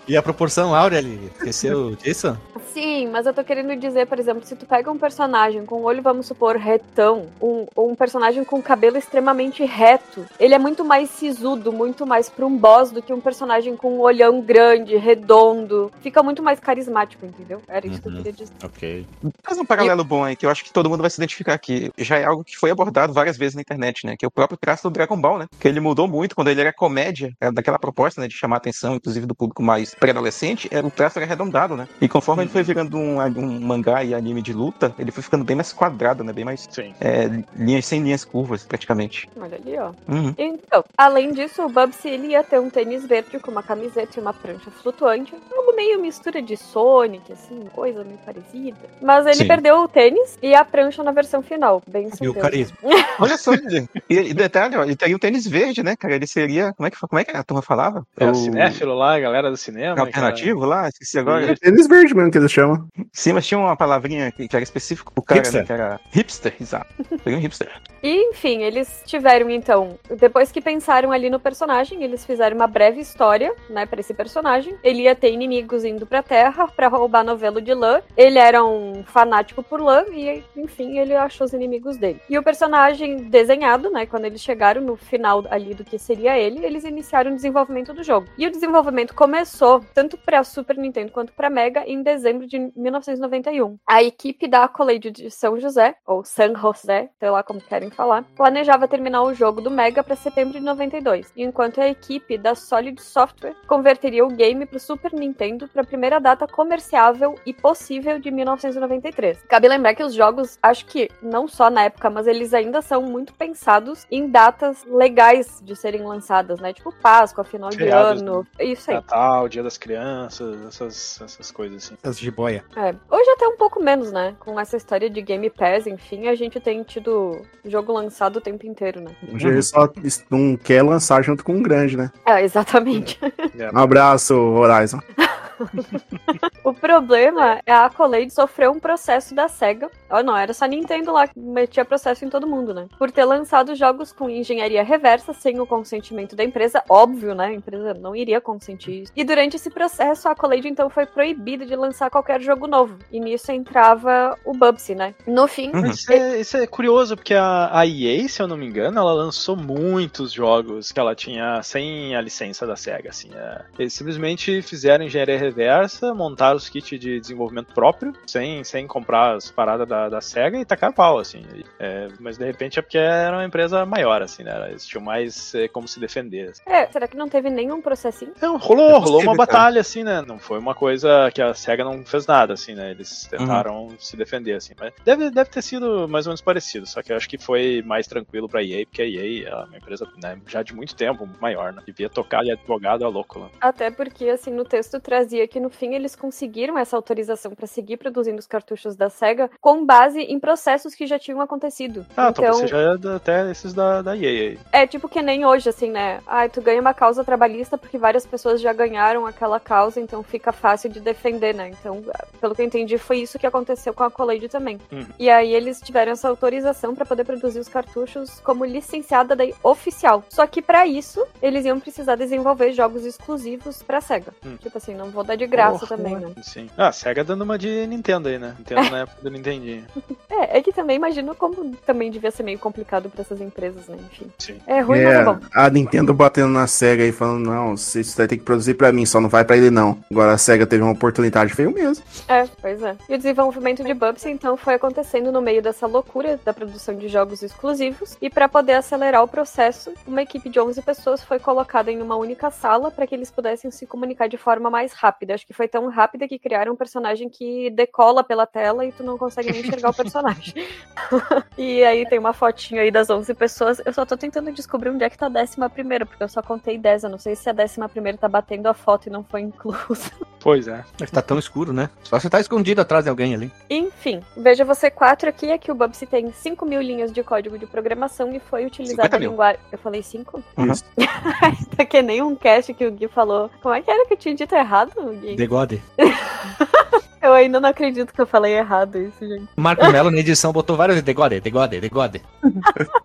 E a proporção áurea, ele esqueceu disso? Sim, mas eu tô querendo dizer, por exemplo, se tu pega um personagem com olho, vamos supor, retão, um, ou um personagem com cabelo extremamente reto, ele é muito mais sisudo, muito mais pra um boss do que um personagem com um olhão grande, redondo. Fica muito mais carismático, entendeu? Era isso que eu Uhum. queria dizer. Ok. Faz um paralelo bom aí, que eu acho que todo mundo vai se identificar aqui. Já é algo que foi abordado várias vezes na internet, né? Que é o próprio traço do Dragon Ball, né? Que ele mudou muito quando ele era comédia, era daquela proposta, né? De chamar a atenção, inclusive, do público mais pré-adolescente, era, o traço era arredondado, né? E conforme ele foi virando um, um mangá e anime de luta, ele foi ficando bem mais quadrado, né? Bem mais. Sim. é, linhas sem linhas curvas, praticamente. Olha ali, ó. Uhum. Então, além disso, o Bubsy ele ia ter um tênis verde com uma camiseta e uma prancha flutuante. Algo meio mistura de Sonic, assim, coisa meio parecida. Mas ele Sim. perdeu o tênis e a prancha na versão final. Bem E o carisma. [LAUGHS] Olha só, gente. e, e detalhe, ó, ele teria um tênis verde, né, cara? Ele seria. Como é que, como é que a turma falava? É o O- cinéfilo lá, a galera do cinema. alternativo lá? Esqueci agora. É tênis verde mesmo que eles chama? Sim, mas tinha uma palavrinha que, que era específica pro cara, Hipster. né? Que era hipster, exato. Peguei um hipster. E, enfim, eles tiveram, então, depois que pensaram ali no personagem, eles fizeram uma breve história, né, pra esse personagem. Ele ia ter inimigos indo pra Terra pra roubar novelo de lã. Ele era um fanático por lã e, enfim, ele achou os inimigos dele. E o personagem desenhado, né, quando eles chegaram no final ali do que seria ele, eles iniciaram o desenvolvimento do jogo. E o desenvolvimento começou tanto pra Super Nintendo quanto pra Mega em dezembro de 1991. A equipe da Accolade de São José, ou San José, sei lá como querem falar, planejava terminar o jogo do Mega para setembro de 92, enquanto a equipe da Solid Software converteria o game para o Super Nintendo para a primeira data comerciável e possível de 1993. Cabe lembrar que os jogos, acho que não só na época, mas eles ainda são muito pensados em datas legais de serem lançadas, né? Tipo Páscoa, final de ano, isso aí. Natal, Dia das Crianças, essas, essas coisas assim. As jiboia. É, hoje até um pouco menos, né? Com essa história de Game Pass, enfim, a gente tem tido jogo lançado o tempo inteiro, né? Hoje ele só quer lançar junto com um grande, né? É, exatamente. Um abraço, Horizon. [LAUGHS] [LAUGHS] O problema é a Accolade sofreu um processo da SEGA. Oh, não, era só a Nintendo lá que metia processo em todo mundo, né? Por ter lançado jogos com engenharia reversa sem o consentimento da empresa. Óbvio, né? A empresa não iria consentir isso. E durante esse processo, a Accolade então foi proibida de lançar qualquer jogo novo. E nisso entrava o Bubsy, né? No fim, Uhum. Isso é, isso é curioso, porque a, a EA, se eu não me engano, ela lançou muitos jogos que ela tinha sem a licença da SEGA, assim. é. Eles simplesmente fizeram engenharia reversa, montaram os kits de desenvolvimento próprio, sem, sem comprar as paradas da, da SEGA e tacaram pau, assim. É, mas de repente é porque era uma empresa maior, assim, né? Eles tinham mais é, como se defender. assim. é, será que não teve nenhum processinho? Não, rolou, É rolou uma batalha, assim, né? Não foi uma coisa que a SEGA não fez nada, assim, né? Eles tentaram se defender, assim. Mas deve, deve ter sido mais ou menos parecido, só que eu acho que foi mais tranquilo pra EA, porque a EA é uma empresa né, já de muito tempo maior, né? Devia tocar ali advogado a louco lá. Até porque, assim, no texto trazia que no fim eles conseguiram essa autorização pra seguir produzindo os cartuchos da SEGA com base em processos que já tinham acontecido. Ah, então, talvez seja da- até esses da, da EA aí. é tipo que nem hoje, assim, né? Ah, tu ganha uma causa trabalhista porque várias pessoas já ganharam aquela causa, então fica fácil de defender, né? Então, pelo que eu entendi, foi isso que aconteceu com a Collade também. Uhum. E aí eles tiveram essa autorização pra poder produzir os cartuchos como licenciada daí oficial. Só que pra isso, eles iam precisar desenvolver jogos exclusivos pra SEGA. Hum. Tipo assim, não vou dar de graça Porra, também, né? Sim. Ah, a SEGA dando uma de Nintendo aí, né? Nintendo na época do Nintendinho. [LAUGHS] É, é que também imagino como também devia ser meio complicado pra essas empresas, né? Enfim. Sim. É ruim, mas é É, bom. a Nintendo batendo na SEGA e falando, não, você vai ter que produzir pra mim, só não vai pra ele não. Agora a SEGA teve uma oportunidade, veio mesmo. É, pois é. E o desenvolvimento de Bubsy, então, foi acontecendo no meio dessa loucura da produção de jogos exclusivos. E pra poder acelerar o processo, uma equipe de 11 pessoas foi colocada em uma única sala pra que eles pudessem se comunicar de forma mais rápida. Acho que foi tão rápida que criaram um personagem que decola pela tela e tu não consegue nem enxergar o personagem. [LAUGHS] e aí tem uma fotinho aí das 11 pessoas. Eu só tô tentando descobrir onde é que tá a décima primeira, porque eu só contei 10. Eu não sei se a décima primeira tá batendo a foto e não foi inclusa. Pois é. É que tá tão escuro, né? Só você tá escondido atrás de alguém ali. Enfim, veja você quatro aqui, é que o Bubsy tem 5 mil linhas de código de programação e foi utilizada 50 a linguagem. Eu falei 5? Uhum. [LAUGHS] Isso. tá que nem um cast que o Gui falou. Como é que era que eu tinha dito errado, Gui? The God. [LAUGHS] Eu ainda não acredito que eu falei errado isso, gente. Marco Melo na edição botou vários The God, The God, The God. [LAUGHS]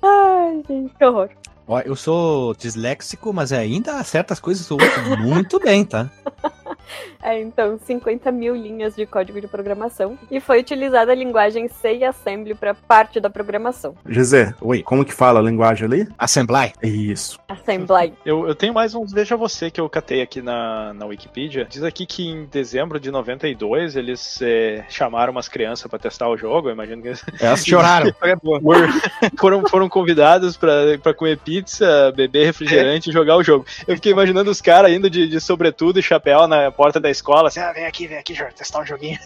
Ai, gente, que horror. Ó, eu sou disléxico, mas ainda certas coisas eu uso muito bem, tá? [LAUGHS] [LAUGHS] É, então, 50 mil linhas de código de programação. E foi utilizada a linguagem C e Assembly para parte da programação. José, oi, como que fala a linguagem ali? Assembly. Isso. Assembly. Eu, eu tenho mais uns Veja Você que eu catei aqui na, na Wikipedia. Diz aqui que em dezembro de 92 eles eh, chamaram umas crianças pra testar o jogo. Eu imagino que [LAUGHS] eles Elas choraram. foram, foram, convidados pra, pra comer pizza, beber refrigerante e jogar o jogo. Eu fiquei imaginando os caras indo de, de sobretudo e chapéu na porta da escola, assim, ah, vem aqui, vem aqui, Jorge, testar um joguinho.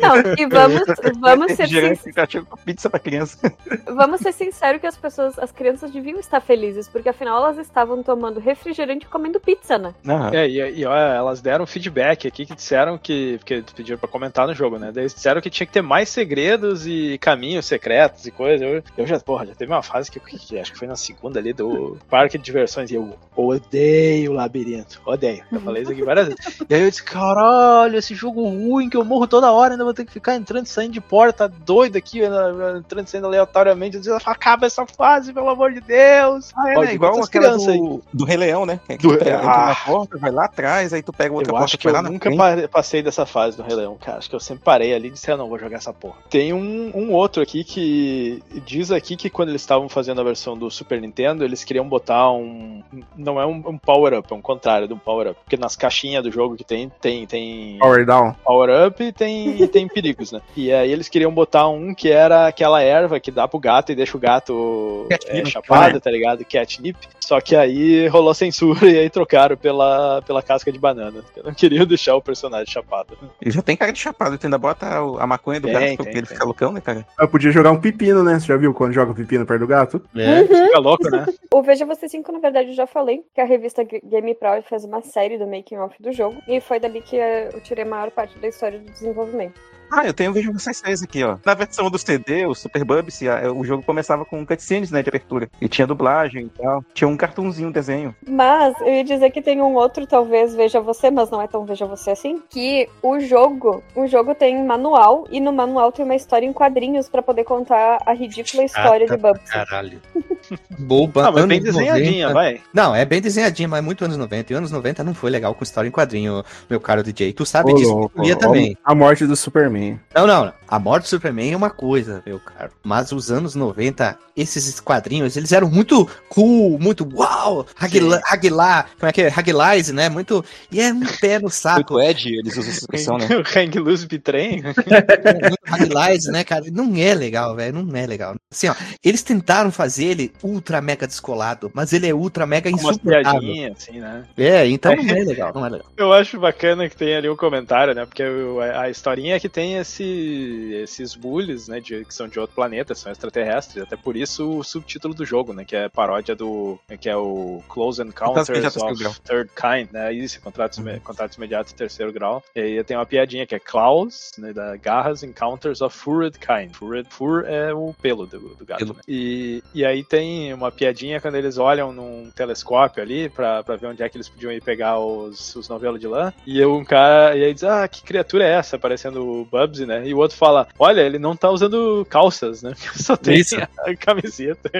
Não, e vamos, [LAUGHS] vamos ser Refrigerante sinceros. com pizza pra criança. Vamos ser sinceros que as pessoas, as crianças deviam estar felizes, porque afinal elas estavam tomando refrigerante e comendo pizza, né? Não, É, e, e ó, elas deram feedback aqui que disseram que. Porque pediram pra comentar no jogo, né? Daí Eles disseram que tinha que ter mais segredos e caminhos secretos e coisa. Eu, eu já, porra, já teve uma fase que, que acho que foi na segunda ali do [LAUGHS] parque de diversões e eu odeio o labirinto. Odeio. Eu falei isso aqui várias vezes. E aí eu disse, caralho, esse jogo ruim que eu morro toda hora, ainda vou ter que ficar entrando e saindo de porta doido aqui, entrando e saindo aleatoriamente. Eu disse, acaba essa fase, pelo amor de Deus. Ah, é, né? igual aquela crianças aí? do, do Rei Leão, né? Que Do- tu pega, entra Ah. na porta, vai lá atrás, aí tu pega outra Eu porta acho que vai eu lá na nunca frente. passei dessa fase do Rei Leão, cara. Acho que eu sempre parei ali e disse, ah, não, vou jogar essa porra. Tem um, um outro aqui que diz aqui que quando eles estavam fazendo a versão do Super Nintendo, eles queriam botar um. Não é um, um power-up, é um contrário de um power-up. Porque nas caixinhas do jogo que tem, tem, tem Power down. power-up e tem, e [LAUGHS] tem perigos, né? E aí eles queriam botar um que era aquela erva que dá pro gato e deixa o gato é, chapado, tá ligado? Catnip. Só que aí rolou censura [LAUGHS] e aí trocaram pela, pela casca de banana. Eu não queria deixar o personagem chapado. Ele já tem cara de chapado, tu ainda bota a maconha do Tem, gato tem, porque ele fica loucão, né, cara? Eu podia jogar um pepino, né? Você já viu quando joga pepino perto do gato? É. Fica louco, né? [LAUGHS] O Veja Você 5, na verdade, eu já falei que a revista Game Pro fez uma série do making off do jogo. E foi dali que eu tirei a maior parte da história do desenvolvimento. Ah, eu tenho vídeo vocês três aqui, ó. Na versão do CD, o Super Bubs, o jogo começava com cutscenes, né, de abertura. E tinha dublagem e tal. Tinha um cartunzinho, um desenho. Mas eu ia dizer que tem um outro, talvez, Veja Você, mas não é tão Veja Você assim. Que o jogo, o jogo tem manual, e no manual tem uma história em quadrinhos pra poder contar a ridícula história de Bubsy. Caralho. [LAUGHS] Boba. Ah, mas bem desenhadinha, 90. vai. Não, é bem desenhadinha, mas muito anos 90. E anos 90 não foi legal com história em quadrinho, meu caro DJ. Tu sabe Ô, disso, louco, eu também. A morte do Superman. Não, não, não. A morte do Superman é uma coisa, meu caro. Mas os anos 90, esses quadrinhos, eles eram muito cool, muito uau, Hagla, como é que é? Haglize, né? Muito. E é um pé no saco. Muito Ed, eles usam essa expressão, né? [LAUGHS] O Hang Loose Bitrem. [LAUGHS] muito Haglize, né, cara? Não é legal, velho. Não é legal. Assim, ó, eles tentaram fazer ele ultra mega descolado, mas ele é ultra mega Umas insuportável. assim, né? É, então não é legal, não é legal. Eu acho bacana que tem ali um comentário, né? Porque a historinha é que tem esse, esses bullies, né? de- que são de outro planeta, são extraterrestres. Até por isso o subtítulo do jogo, né? Que é paródia do. que é o Close Encounters of. Third Kind, né? Isso, contratos, me- contratos imediatos de terceiro grau. E aí tem uma piadinha que é Claws, né? Da Garras Encounters of Furred Kind. Furred, fur é o pelo do, do gato, né? E, e aí tem uma piadinha quando eles olham num telescópio ali pra, pra ver onde é que eles podiam ir pegar os, os novelos de lã. E um cara, e aí diz, ah, que criatura é essa? Parecendo o Bubsy, né? E o outro fala, olha, ele não tá usando calças, né? [LAUGHS] Só tem Isso. a camiseta.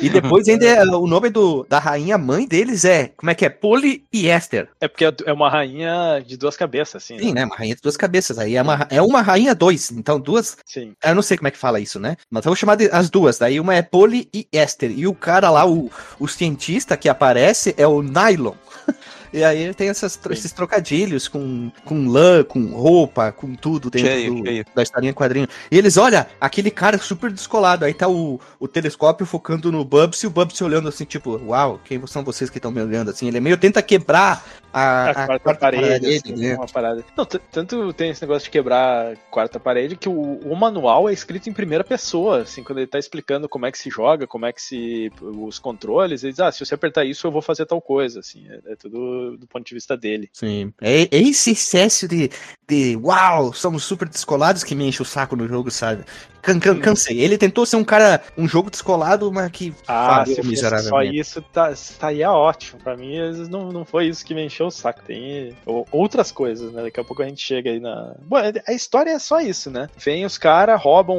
E depois ainda é, o nome do, da rainha mãe deles é, como é que é? Poli e Esther. É porque é uma rainha de duas cabeças, assim. Sim, né? né? Uma rainha de duas cabeças. Aí é uma, é uma rainha dois. Então, duas. Sim. Eu não sei como é que fala isso, né? Mas eu vou chamar de as duas. Daí uma é Poli e Esther. E o cara lá, o, o cientista que aparece é o Nylon. [LAUGHS] E aí tem essas, esses trocadilhos com, com lã, com roupa, com tudo dentro Cheio, do- cheio. da historinha quadrinho. E eles, olha, aquele cara super descolado. Aí tá o, o telescópio focando no Bubsy e o Bubsy olhando assim, tipo, uau, quem são vocês que estão me olhando assim? Ele é meio tenta quebrar a, A, quarta, parede, assim, né? uma parada. Não, tanto tem esse negócio de quebrar a quarta parede que o, o manual é escrito em primeira pessoa, assim, quando ele tá explicando como é que se joga, como é que se. os controles, ele diz, ah, se você apertar isso, eu vou fazer tal coisa, assim, é, é tudo do ponto de vista dele. Sim. É, é esse excesso de, de uau, somos super descolados que me enche o saco no jogo, sabe? Can, can, cansei. Ele tentou ser um cara, um jogo descolado, mas que Ah, falhou se fosse só miseravelmente. isso, tá, estaria ótimo. Pra mim, não, não foi isso que me encheu o saco. Tem outras coisas, né? Daqui a pouco a gente chega aí na. Bom, a história é só isso, né? Vem os caras, roubam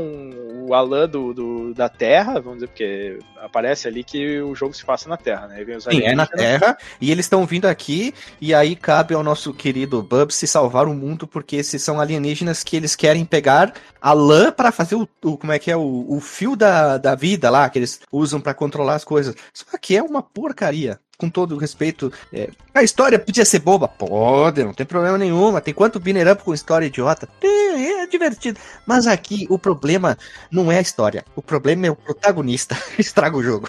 o Alan do, do- da Terra, vamos dizer, porque aparece ali que o jogo se passa na Terra, né? Vem os Sim, é na. Terra, e eles estão vindo aqui, e aí cabe ao nosso querido Bubs se salvar o mundo, porque esses são alienígenas que eles querem pegar a lã para fazer o, o- como é que é, o, o fio da, da vida lá, que eles usam para controlar as coisas. Só que é uma porcaria. Com todo respeito, é, a história podia ser boba? Pode, não tem problema nenhum. mas Tem quanto binner com história idiota? Tem, é divertido. Mas aqui o problema não é a história. O problema é o protagonista [LAUGHS] estraga o jogo.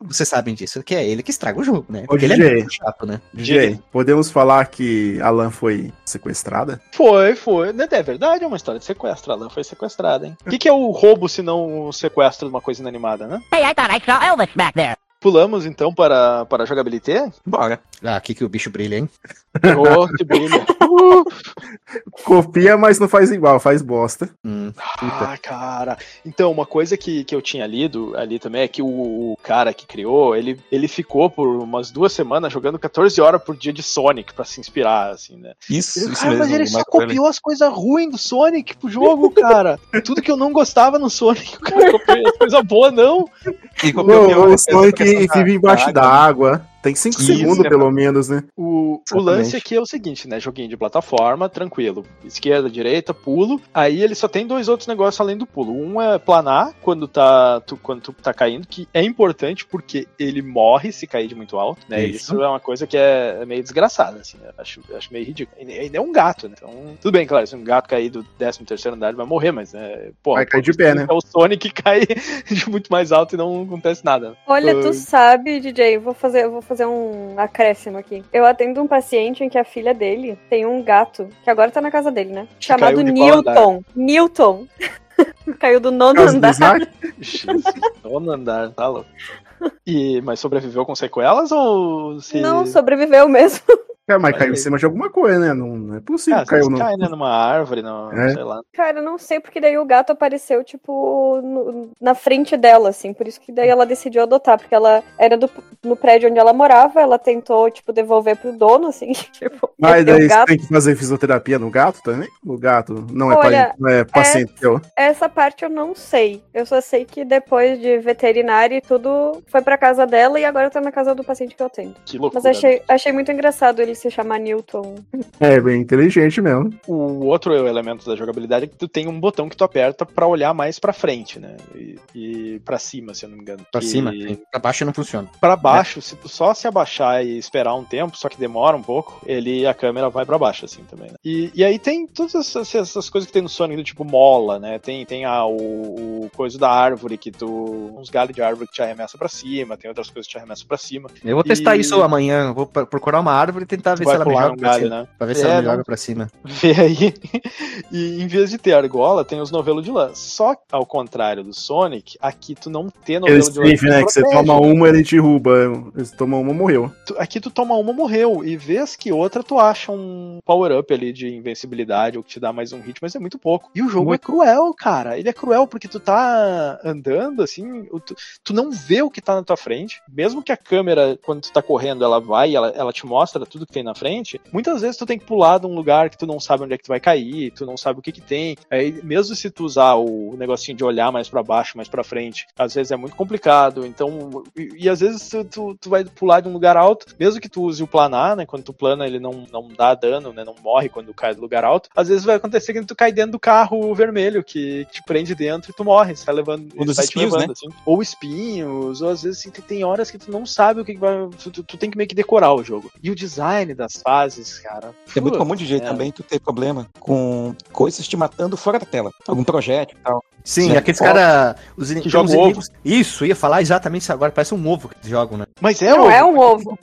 Vocês sabem disso, que é ele que estraga o jogo, né? Ô, Porque ele é DJ. muito chato, né? DJ, podemos falar que a Lan foi sequestrada? Foi, foi. É verdade, é uma história de sequestro. A Alan foi sequestrada, hein? O que, que é o roubo se não o sequestro de uma coisa inanimada, né? Hey, I thought I saw Elvis back there. Pulamos então para, para a jogabilidade. Bora. Ah, aqui que o bicho brilha, hein? Oh, que brilha. [LAUGHS] Copia, mas não faz igual, faz bosta. Hum. Ah, cara. Então, uma coisa que, que eu tinha lido ali também é que o, o cara que criou, ele, ele ficou por umas duas semanas jogando 14 horas por dia de Sonic pra se inspirar, assim, né? Isso, Ele, isso cara, mesmo. mas ele só copiou as coisas ruins do Sonic pro jogo, cara. Tudo que eu não gostava no Sonic, [LAUGHS] o cara copiou as coisas boas, não. E copiou O, Sonic vive embaixo da água. Tem 5 Isso, segundos, é, pelo menos, né? O, o lance aqui é o seguinte, né? Joguinho de plataforma, tranquilo. Esquerda, direita, pulo. Aí ele só tem dois outros negócios além do pulo. Um é planar quando tá, tu, quando tu tá caindo, que é importante porque ele morre se cair de muito alto, né? Isso. Isso, é uma coisa que é meio desgraçada, assim. Eu acho, eu acho meio ridículo. Ele ainda é um gato, né? Então, tudo bem, claro, se um gato cair do 13 terceiro andar, ele vai morrer, mas, é, pô, Vai cair de pé, né? É o Sonic que [LAUGHS] cai de muito mais alto e não acontece nada. Olha, tu Ai. sabe, DJ, eu vou fazer, vou fazer um acréscimo aqui. Eu atendo um paciente em que a filha dele tem um gato, que agora tá na casa dele, né? Chamado de qual Newton. Newton. [LAUGHS] Caiu do nono andar. Jesus, [LAUGHS] Nono andar, tá louco. E, mas sobreviveu com sequelas ou se. Não, sobreviveu mesmo. É, mas caiu em cima de alguma coisa, né? Não, não é possível. Ah, caiu caiu no... cai, né, numa árvore, não, É. sei lá. Cara, eu não sei porque daí o gato apareceu, tipo, no- na frente dela, assim. Por isso que daí ela decidiu adotar, porque ela era do, no prédio onde ela morava, ela tentou, tipo, devolver pro dono, assim. [LAUGHS] Tipo, Mas daí o você gato. tem que fazer fisioterapia no gato também? O gato não é, Olha, parente, não é paciente teu. Essa parte eu não sei. Eu só sei que depois de veterinária e tudo, foi pra casa dela e agora tá na casa do paciente que eu atendo. Que loucura. Mas achei, achei muito engraçado ele se chamar Newton. É, bem inteligente mesmo. O outro elemento da jogabilidade é que tu tem um botão que tu aperta pra olhar mais pra frente, né? E, e para cima, se eu não me engano. Pra Que- cima, sim. pra baixo não funciona. Pra baixo, se tu só se abaixar e esperar um tempo, só que demora um pouco, ele a câmera vai pra baixo, assim, também, né? E, e aí tem todas essas, essas coisas que tem no Sonic, do tipo mola, né? Tem, tem a, o, o coisa da árvore, que tu... uns galhos de árvore que te arremessa pra cima, tem outras coisas que te arremessam pra cima. Eu vou testar E- isso amanhã. Vou procurar uma árvore e tentar Tu ver se ela me joga um pra galho, cima. né? Pra ver se É, ela me joga pra cima. [LAUGHS] Vê aí. e em vez de ter argola, tem os novelos de lã. Só que, ao contrário do Sonic, aqui tu não tem novelo de lã. safe, né? Que você toma uma, ele derruba. Você toma uma, morreu. Aqui tu toma uma, morreu. E vez que outra, tu acha um power-up ali de invencibilidade ou que te dá mais um hit, mas é muito pouco. E o jogo é cruel, cara. Ele é cruel porque tu tá andando assim, tu, tu não vê o que tá na tua frente. Mesmo que a câmera, quando tu tá correndo, ela vai, ela, ela te mostra tudo que tem na frente. Muitas vezes tu tem que pular de um lugar que tu não sabe onde é que tu vai cair, tu não sabe o que que tem. Aí, mesmo se tu usar o negocinho de olhar mais pra baixo, mais pra frente, às vezes é muito complicado. Então, e, e às vezes tu, tu, tu vai pular de um lugar alto, mesmo que tu use o planar, né? Quando tu plana, ele não, não dá dano, né? Não morre quando cai do lugar alto. Às vezes vai acontecer que tu cai dentro do carro vermelho, que te prende dentro e tu morre. Sai levando, Um dos espinhos, levando, né? assim. Ou espinhos, ou às vezes assim, tem- tem horas que tu não sabe o que que vai. Tu, tu- tu tem que meio que decorar o jogo. E o design das fases, cara. É muito comum de jeito é. também tu ter problema com coisas te matando fora da tela. Algum projétil e tal. Sim, Certo. aqueles caras. Os tem jogam uns ovo. inimigos- Isso, ia falar exatamente isso agora. Parece um ovo que eles jogam, né? Mas é não ovo. é um ovo.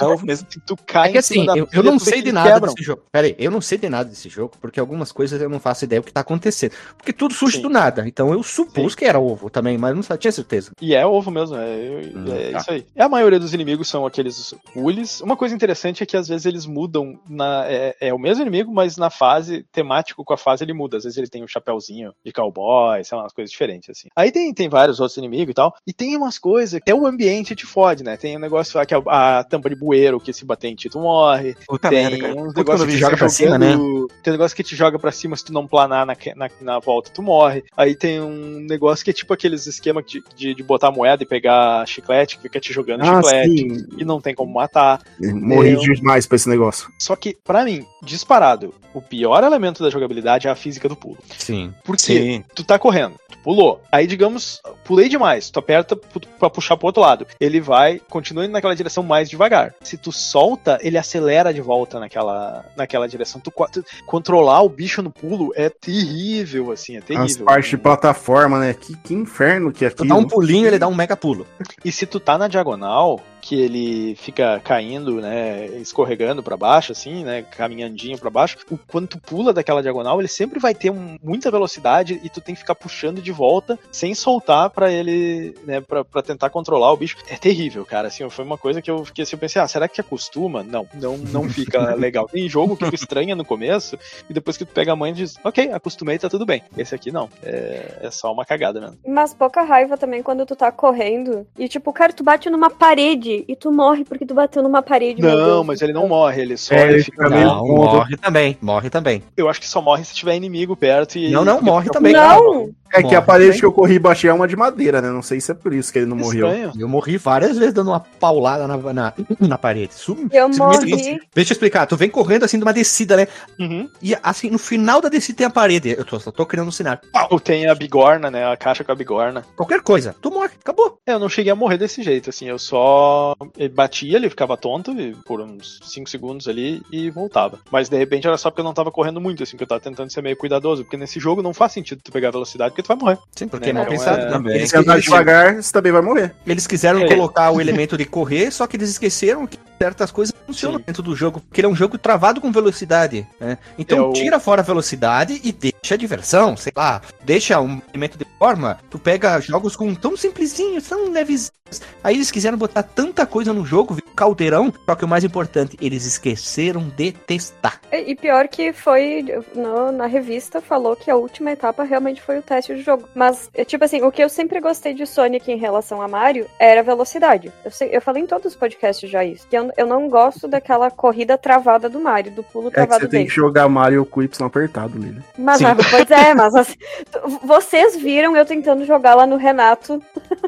É ovo mesmo. Se tu cai É que em cima assim, da eu, eu não sei de nada quebram. desse jogo. Pera aí, eu não sei de nada desse jogo, porque algumas coisas eu não faço ideia do que tá acontecendo. Porque tudo surge Sim. do nada. Então eu supus que era ovo também, mas não tinha certeza. E é ovo mesmo, é, Hum, é tá. isso aí. E a maioria dos inimigos são aqueles hules. Uma coisa interessante é que às vezes eles mudam. Na, é, é o mesmo inimigo, mas na fase, temático com a fase, ele muda. Às vezes ele tem um chapéuzinho de cowboy, sei lá, umas coisas diferentes, assim. Aí tem, tem vários outros inimigos e tal. E tem umas coisas, até o ambiente te fode, né? Tem um negócio lá que é a, a tampa de bueiro, que se bater em ti, tu morre. Puta tem merda, cara. uns negócios que te joga pra cima, né? Tem um negócio que te joga pra cima se tu não planar na, na, na volta, tu morre. Aí tem um negócio que é tipo aqueles esquemas de, de, de botar moeda e pegar chiclete, que fica te jogando Ah, chiclete. sim. E não tem como matar. Morri Eu- demais pra esse negócio. Só que, pra mim, disparado, o pior elemento da jogabilidade é a física do pulo. Sim. Porque Sim. tu tá correndo, tu pulou. Aí, digamos, pulei demais, tu aperta pra puxar pro outro lado. Ele vai, continua indo naquela direção mais devagar. Se tu solta, ele acelera de volta naquela, naquela direção. Tu, tu- controlar o bicho no pulo é terrível, assim, é As terrível. partes de plataforma, né? Que, que inferno que é Tu dá um aquilo. pulinho, ele dá um mega pulo. E se tu tá na diagonal, que ele fica caindo, né, escorregando pra baixo, assim, né, caminhandinho pra baixo, o quando tu pula daquela diagonal, ele sempre vai ter um- muita velocidade e tu tem que ficar puxando de volta sem soltar pra ele, né, pra, pra tentar controlar o bicho. É terrível, cara, assim, foi uma coisa que eu fiquei assim, eu pensei, ah, será que acostuma? Não, não, não fica [LAUGHS] legal. Tem jogo que tu estranha no começo e depois que tu pega a mãe diz, ok, acostumei, tá tudo bem. Esse aqui não, é, é só uma cagada mesmo. Mas pouca raiva também quando tu tá correndo e, tipo, cara, tu bate numa parede e tu morre porque tu bateu numa parede. Não, mas ele não morre, ele só É, ele fica meio Não, fundo. morre também, morre também. Eu acho que só morre se tiver inimigo perto e. Não, não, morre também. Não! É que a Morre parede também. que eu corri e baixei é uma de madeira, né? Não sei se é por isso que ele não morreu. Eu morri várias vezes dando uma paulada na, na, na parede. Sum- Eu morri. Deixa eu explicar, tu vem correndo assim de uma descida, né? Uhum. E assim, no final da descida tem a parede. Eu tô, só tô criando um cenário. Ou tem a bigorna, né? A caixa com a bigorna. Qualquer coisa, tu morre, acabou. É, Eu não cheguei a morrer desse jeito, assim. Eu só ele batia, ele ficava tonto e- por uns 5 segundos ali e voltava. Mas de repente era só porque eu não tava correndo muito, assim, que eu tava tentando ser meio cuidadoso. Porque nesse jogo não faz sentido tu pegar velocidade, porque tu vai morrer. Sim, porque Né, é mal então pensado é- também. Eles, Se andar devagar, você também vai morrer. eles quiseram É. colocar o elemento de correr, só que eles esqueceram que certas coisas funcionam Sim. dentro do jogo, porque ele é um jogo travado com velocidade. né? Então o- tira fora a velocidade e deixa a diversão, sei lá, deixa um elemento de forma. Tu pega jogos com tão simplesinhos, tão leves. Aí eles quiseram botar tanta coisa no jogo, viu? caldeirão, só que o mais importante, eles esqueceram de testar. E e pior que foi no- na revista falou que a última etapa realmente foi o teste do jogo. Mas, é, tipo assim, o que eu sempre gostei de Sonic em relação a Mario era a velocidade. Eu, sei- eu falei em todos os podcasts já isso. Que eu, eu não gosto daquela corrida travada do Mario, do pulo É que travado você tem dele. que jogar Mario com o Y apertado, Lili. Mas, Sim. ah, pois é, mas assim, vocês viram eu tentando jogar lá no Renato.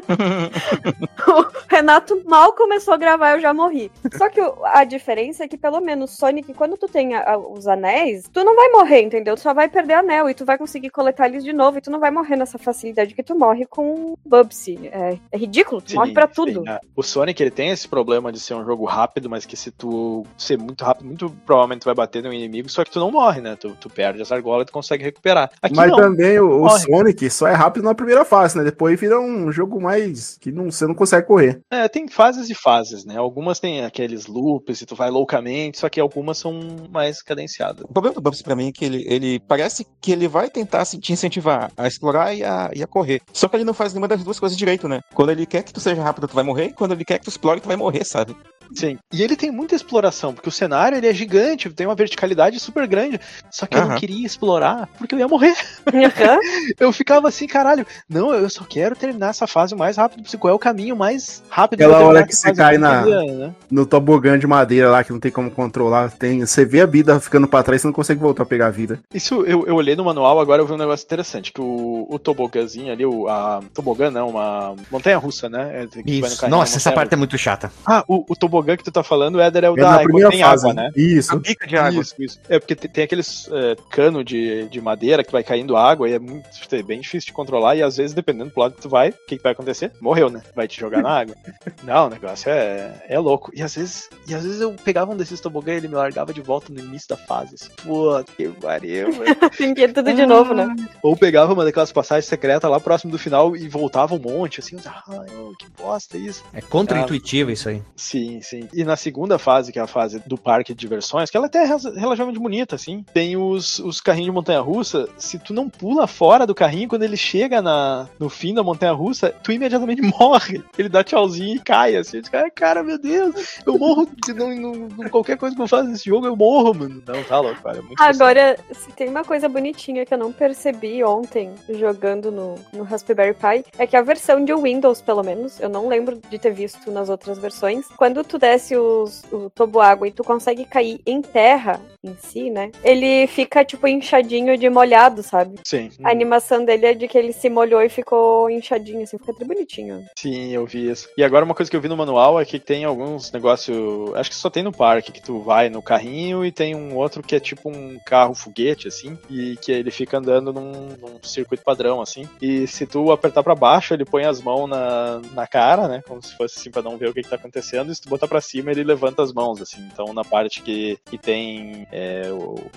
[LAUGHS] o Renato mal começou a gravar, eu já morri. Só que a diferença é que, pelo menos, Sonic, quando tu tem a- a- os anéis, tu não vai morrer, entendeu? Tu só vai perder anel e tu vai conseguir coletar eles de novo e tu não vai morrer nessa facilidade que tu morre com Bubsy. É, é ridículo, tu morre pra tudo. sim, é. O Sonic ele tem esse problema de ser um jogo rápido, mas que se tu ser muito rápido, muito provavelmente tu vai bater no inimigo, só que tu não morre, né? Tu, tu perde as argolas e tu consegue recuperar. Aqui Mas não. também o, o. Sonic só é rápido na primeira fase, né? Depois vira um jogo mais que não, você não consegue correr. É, tem fases e fases, né? Algumas tem aqueles loops e tu vai loucamente, só que algumas são mais cadenciadas. O problema do Bubsy pra mim é que ele, ele parece que ele vai tentar te incentivar a explorar e a, e a correr. Só que ele não faz nenhuma das duas coisas direito, né? Quando ele quer que tu seja rápido, tu vai morrer. Quando ele quer que tu explore, tu vai morrer, sabe? Sim. E ele tem muita exploração, porque o cenário ele é gigante, tem uma verticalidade super grande. Só que eu não queria explorar, porque eu ia morrer. [LAUGHS] Eu ficava assim, caralho, não, eu só quero terminar essa fase o mais rápido possível. Qual é o caminho mais rápido Aquela hora que você cai na- né? No tobogã de madeira lá, que não tem como controlar. Tem, você vê a vida ficando pra trás, você não consegue voltar a pegar a vida. Isso eu, eu olhei no manual, agora eu vi um negócio interessante, que o, o tobogãzinho ali, o, a tobogã não, uma montanha russa, né? É, que vai no Isso. carrinho, Nossa, essa parte é muito chata. Ah, o, o tobogã que tu tá falando, Éder, é o É da água, primeira tem fase. água, né? Isso. A bica de água. Isso, isso. É porque tem, tem aqueles é, cano de, de madeira que vai caindo água e é muito é bem difícil de controlar. E às vezes, dependendo do lado que tu vai, o que, que vai acontecer? Morreu, né? Vai te jogar na água. [LAUGHS] Não, o negócio é, é louco. E às vezes, e às vezes eu pegava um desses tobogã e ele me largava de volta no início da fase. Assim, pô, que pariu. Tem que ir tudo de novo, né? Ou pegava uma daquelas passagens secretas lá próximo do final e voltava um monte, assim. ô, que bosta isso. É contra-intuitivo isso aí. Sim, sim. E na segunda fase, que é a fase do parque de diversões, que ela até é relativamente bonita, assim, tem os, os carrinhos de montanha-russa. Se tu não pula fora do carrinho, quando ele chega na, no fim da montanha-russa, tu imediatamente [LAUGHS] morre. Ele dá tchauzinho e cai, assim. Fica, cara, meu Deus, eu morro. Não, não- qualquer coisa que eu faça nesse jogo, eu morro, mano. Não, tá louco, cara. É Agora, se tem uma coisa bonitinha que eu não percebi ontem jogando no, no Raspberry Pi, é que a versão de Windows, pelo menos, eu não lembro de ter visto nas outras versões, quando tu desce os, o tobo água e tu consegue cair em terra em si, né? Ele fica tipo inchadinho de molhado, sabe? Sim. A animação dele é de que ele se molhou e ficou inchadinho, assim, fica até bonitinho. Sim, eu vi isso. E agora uma coisa que eu vi no manual é que tem alguns negócios. Acho que só tem no parque, que tu vai no carrinho e tem um outro que é tipo um carro foguete, assim, e que ele fica andando num, num circuito padrão, assim. E se tu apertar pra baixo, ele põe as mãos na, na cara, né? Como se fosse assim pra não ver o que, que tá acontecendo. E se tu botar apertar pra cima, ele levanta as mãos, assim. Então, na parte que, que tem é,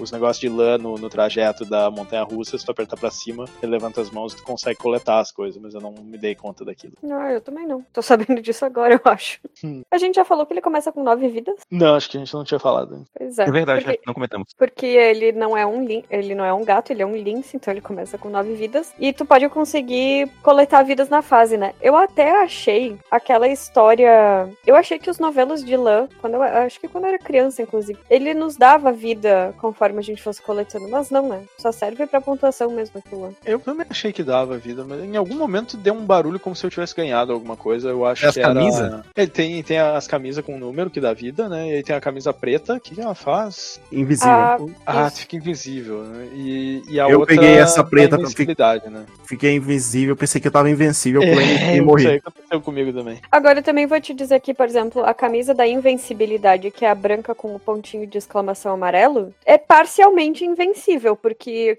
os negócios de lã no, no trajeto da montanha russa, se tu apertar pra cima, ele levanta as mãos e tu consegue coletar as coisas, mas eu não me dei conta daquilo. Ah, eu também não. Tô sabendo disso agora, [LAUGHS] eu acho. Hum. A gente já falou que ele começa com nove vidas? Não, acho que a gente não tinha falado. Pois é. É verdade, Porque, já não comentamos. porque ele não é um ele não é um gato, ele é um lince, então ele começa com nove vidas. E tu pode conseguir coletar vidas na fase, né? Eu até achei aquela história. Eu achei que os novelos de lã, quando eu acho que quando eu era criança, inclusive, ele nos dava vida conforme a gente fosse coletando. Mas não, né? Só serve pra pontuação mesmo aquilo lá. Eu também achei que dava vida, mas em algum momento deu um barulho como se eu tivesse ganhado alguma coisa. Eu acho É as que era. camisa? É, tem, tem as camisas com número que dá vida, né? E aí tem a camisa preta, que ela faz? Invisível. Ah, Ah, fica invisível, né? E, e a Eu outra peguei essa preta a pra ficar- né? Fiquei invisível, pensei que eu tava invencível, pulei e É, isso morri. aí aconteceu comigo também. Agora eu também vou te dizer que, por exemplo, a camisa da invencibilidade, que é a branca com o pontinho de exclamação amarelo, é parcialmente invencível, porque.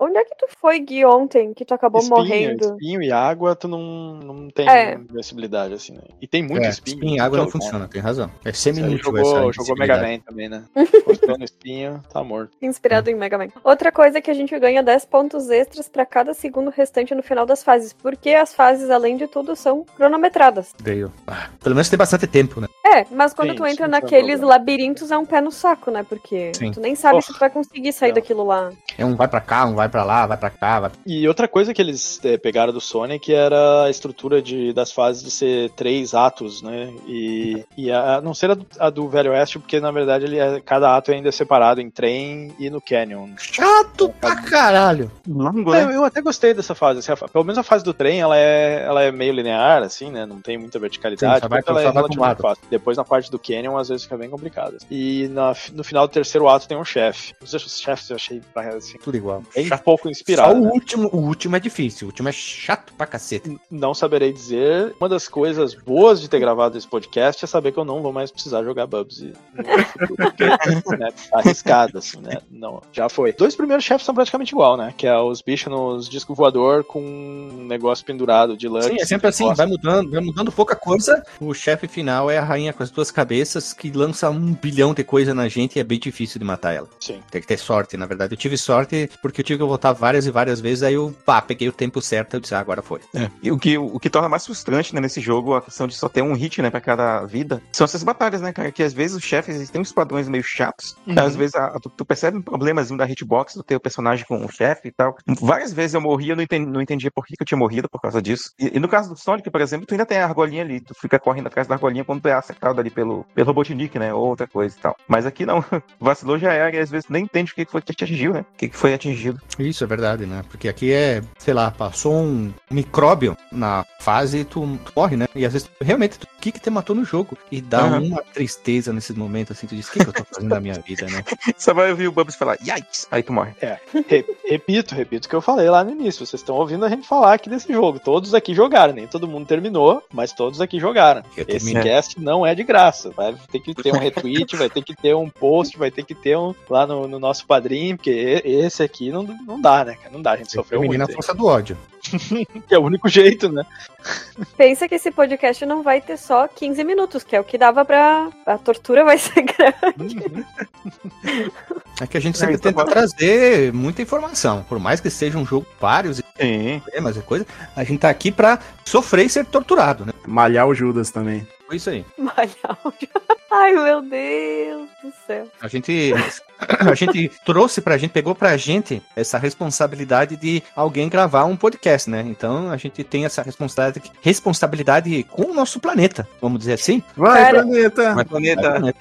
Onde é que tu foi, Gui, ontem, que tu acabou espinho, morrendo? espinho e água, tu não, não tem É. invencibilidade, assim, né? E tem muito É, espinho. espinho e água não então, funciona, tem razão. É semi-inútil jogou, jogou Mega. Man também, né? Cortando espinho, tá morto. Inspirado em Mega Man. Outra coisa é que a gente ganha 10 pontos extras pra cada segundo restante no final das fases, porque as fases, além de tudo, são cronometradas. Veio. Ah, pelo menos tem bastante tempo, né? É, mas quando Sim, tu entra não é naqueles problema. labirintos é um pé no saco, né? Porque Sim. tu nem sabe Oh. se tu vai conseguir sair Não. daquilo lá. É um vai pra cá, um vai pra lá, vai pra cá, vai... E outra coisa que eles eh, pegaram do Sonic era a estrutura de, das fases de ser três atos, né? E, e a, a não ser a do, a do Velho Oeste, porque na verdade ele é, cada ato ainda é separado em trem e no Canyon. Chato pra caralho. Longo, Eu, né? eu até gostei dessa fase. assim, pelo menos a fase do trem, ela é, ela é meio linear, assim, né? Não tem muita verticalidade. Sim, vai então ela é relativamente fácil. Depois na parte do Canyon, às vezes fica bem complicado. E na- no final do terceiro ato tem um chefe. Os os chefes eu achei assim, Tudo igual. bem Pouco Só inspirado. o né? último, o último é difícil. O último é chato pra cacete. Não saberei dizer. Uma das coisas boas de ter gravado esse podcast é saber que eu não vou mais precisar jogar Bubsy porque, né, tá arriscado, assim, né? Não, já foi. Dois primeiros chefes são praticamente igual, né? Que é os bichos nos disco voador com um negócio pendurado de lã. Sim, é sempre assim, vai mudando, vai mudando pouca coisa. O chefe final é a rainha com as duas cabeças que lança um bilhão de coisa na gente e é bem difícil de matar ela. Sim. Tem que ter sorte, na verdade. Eu tive sorte porque eu tive que voltar várias e várias vezes, aí eu, pá, peguei o tempo certo e disse, ah, agora foi. E o que, o que torna mais frustrante né, nesse jogo, a questão de só ter um hit né, pra cada vida, são essas batalhas, né, cara? Que às vezes os chefes eles têm uns padrões meio chatos. Uhum. Às vezes a- tu, tu percebe um problemazinho da hitbox do teu personagem com o chefe e tal. Várias vezes eu morria, eu não, entendi, não entendia por que, que eu tinha morrido por causa disso. E, e no caso do Sonic, por exemplo, tu ainda tem a argolinha ali, tu fica correndo atrás da argolinha quando tu é acertado ali pelo, pelo Robotnik, né? Ou outra coisa e tal. Mas aqui não. [LAUGHS] Vacilou já era, e às vezes nem entende o que que foi que te atingiu, né? O que que foi atingido. Isso é verdade, né? Porque aqui é, sei lá, passou um micróbio na fase e tu, tu morre, né? E às vezes, realmente, tu- o que que te matou no jogo? E dá Aham. uma tristeza nesses momentos, assim, tu diz, o que que eu tô fazendo da minha vida, né? [LAUGHS] Só vai ouvir o Bubbles falar, yikes! Aí tu morre. Re- repito, repito o que eu falei lá no início. Vocês estão ouvindo a gente falar aqui desse jogo. Todos aqui jogaram, nem todo mundo terminou, mas todos aqui jogaram. Eu Esse terminei. cast não é de graça. Vai ter que ter um retweet, vai ter que ter um post, vai ter que ter um lá no, no nosso padrinho, porque esse aqui não, não dá, né? Não dá, a gente sofreu muito. na força do ódio. [LAUGHS] Que é o único jeito, né? Pensa que esse podcast não vai ter só 15 minutos, que é o que dava pra. A tortura vai ser [LAUGHS] grande. Uhum. É que a gente sempre tenta é bom. trazer muita informação. Por mais que seja um jogo vários Sim. problemas e coisa, a gente tá aqui pra sofrer e ser torturado, né? Malhar o Judas também. Foi isso aí. Malhar o- [LAUGHS] Ai, meu Deus do céu. A gente, a gente trouxe pra gente, pegou pra gente essa responsabilidade de alguém gravar um podcast, né? Então a gente tem essa responsabilidade, responsabilidade com o nosso planeta, vamos dizer assim. Vai, Cara- planeta! Mas planeta.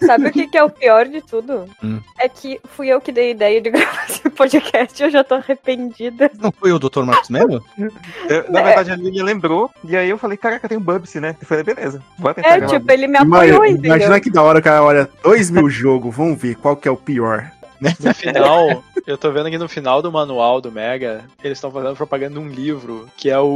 [LAUGHS] Sabe o que, que é o pior de tudo? Hum. É que fui eu que dei a ideia de [LAUGHS] gravar esse podcast e eu já tô arrependida. Não foi o Dr. Marcos Mello? Eu- na verdade, a Lilian lembrou, e aí eu falei, caraca, tem um Bubsy, né? Eu falei, beleza, vou tentar É, gravar. tipo, ele me apoiou, entendeu? Imagina que da hora o cara olha 2 mil jogos, vamos ver qual que é o pior. No final, eu tô vendo aqui no final do manual do Mega, eles estão fazendo propaganda de um livro que é o,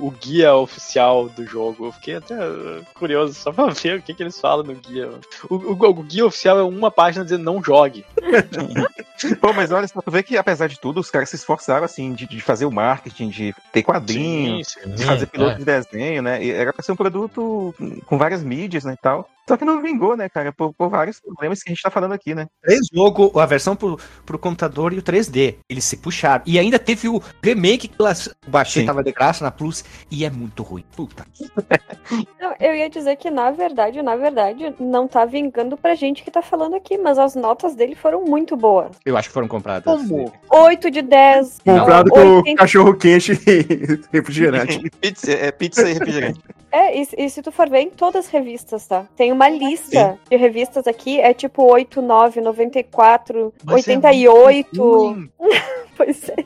o guia oficial do jogo. Eu fiquei até uh, curioso só pra ver o que, que eles falam no guia. O, o- o guia oficial é uma página dizendo não jogue. [LAUGHS] Pô, mas olha só, tu vê que apesar de tudo, os caras se esforçaram, assim, de, de fazer o marketing, de ter quadrinho, Sim, sim. de fazer É, piloto é. de desenho, né? E era pra ser um produto com várias mídias, né, e tal. Só que não vingou, né, cara, por, por vários problemas que a gente tá falando aqui, né? Três jogo, a versão pro, pro computador e o 3D. Eles se puxaram. E ainda teve o remake que eu baixei, Sim. tava de graça na Plus, e é muito ruim. Puta. [LAUGHS] Não, eu ia dizer que, na verdade, na verdade, não tá vingando pra gente que tá falando aqui, mas as notas dele foram muito boas. Eu acho que foram compradas. Como? 8 de 10. Comprado não, com 80. cachorro quente e [LAUGHS] refrigerante. [LAUGHS] pizza, é pizza e refrigerante. É, e, e se tu for ver em todas as revistas, tá? Tem uma lista de revistas aqui, é tipo 8, 9, 94, Mas é 88. Ruim. [LAUGHS] pois é.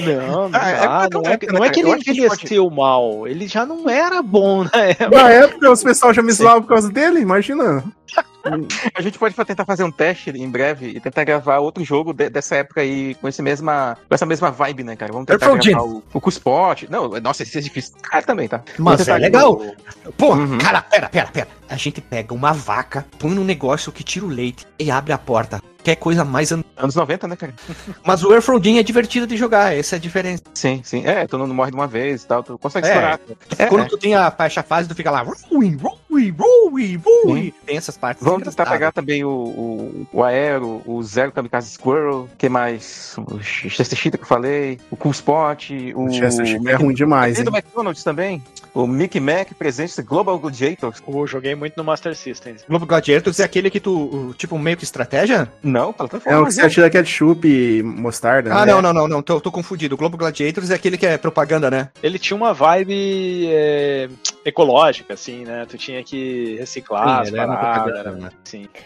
Não, não, Ah, é porque não, não é, é, não é que ele envelheceu mal, ele já não era bom na época. Na época, os pessoal já me zoavam por causa dele, imagina. [LAUGHS] [LAUGHS] A gente pode tentar fazer um teste em breve e tentar gravar outro jogo de- dessa época aí com, esse mesma, com essa mesma vibe, né, cara? Vamos tentar gravar o, o Cuspot. Não, nossa, esse é difícil. Cara, também, tá? Mas é legal. o- Pô, Uhum. cara, pera, pera, pera. A gente pega uma vaca, põe num negócio que tira o leite e abre a porta. Quer coisa mais. an- Anos 90, né, cara? [LAUGHS] Mas o Airfrodin é divertido de jogar, essa é a diferença. Sim, sim. É, tu não morre de uma vez e tal, tu consegue É. explorar. É, Quando é. tu tem a faixa fase, tu fica lá. Rolling, rolling, rolling, rolling. Tem essas partes. Vamos tentar pegar também o, o, o Aero, o Zero Kamikaze Squirrel, que mais? O Chester Cheetah que eu falei, o Cool Spot, o. O Chester Cheetah é ruim demais, E do McDonald's também. O Mickey Mac presente Global Gladiators. Eu joguei muito no Master System. Globo Gladiators é aquele que tu, tipo, meio que estratégia? Não, fala É o que você atira ketchup e mostarda. Ah, né? não, não, não, não, tô, tô confundido. O Globo Gladiators é aquele que é propaganda, né? Ele tinha uma vibe é, ecológica, assim, né? Tu tinha que reciclar as era uma paradas, era né?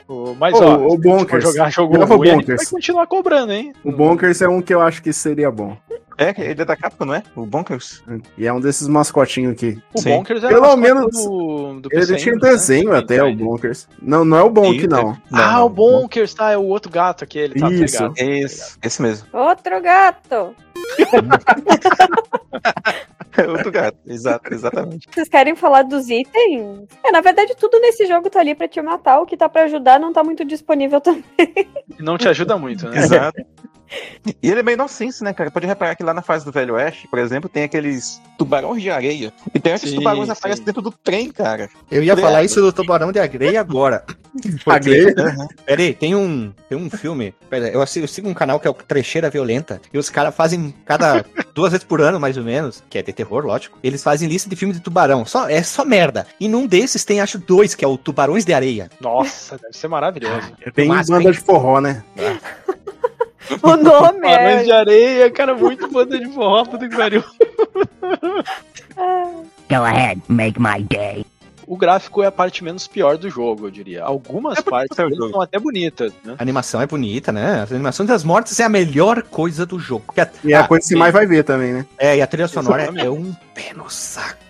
O, mas, Ô, ó, o se for Bonkers. jogar jogo ruim, vai continuar cobrando, hein? O Bonkers é um que eu acho que seria bom. É, ele é da Capcom, não é? O Bonkers. E é um desses mascotinhos aqui. O Sim. Bonkers era Pelo menos do, do Ele tinha Engine, né? desenho Do até, o. Bonkers. Não, não é o Bonk, não. Ah, Não, o Bonkers, tá? É o outro gato aquele, tá? tá Isso. ligado? Esse, esse mesmo. Outro gato. [LAUGHS] Outro gato. Exato, exatamente. Vocês querem falar dos itens? É, na verdade, tudo nesse jogo tá ali pra te matar. O que tá pra ajudar não tá muito disponível também. Não te ajuda muito, né? Exato. [LAUGHS] E ele é meio inocente, né, cara? Pode reparar que lá na fase do Velho Oeste, por exemplo, tem aqueles tubarões de areia. E tem esses Sim, tubarões sim. aparecem dentro do trem, cara. Eu ia falar isso do Tubarão de Agreia agora. [LAUGHS] Agreia? Pera aí, tem um, tem um filme. Pera, eu, sigo, eu sigo um canal que é o Trecheira Violenta. E os caras fazem cada [LAUGHS] duas vezes por ano, mais ou menos, que é de terror, lógico. Eles fazem lista de filmes de tubarão. Só, é só merda. E num desses tem, acho, dois, que é o Tubarões de Areia. Nossa, deve ser maravilhoso. Tem banda de forró, né? O nome Barões é. de areia, cara, muito banda de forró, puta que pariu. Go ahead, make my day. O gráfico é a parte menos pior do jogo, eu diria. Algumas É partes é são até bonitas, né? A animação é bonita, né? As animações das mortes é a melhor coisa do jogo. A- E é a ah, coisa que mais vai ver também, né? É, e a trilha sonora é, é um pé no saco.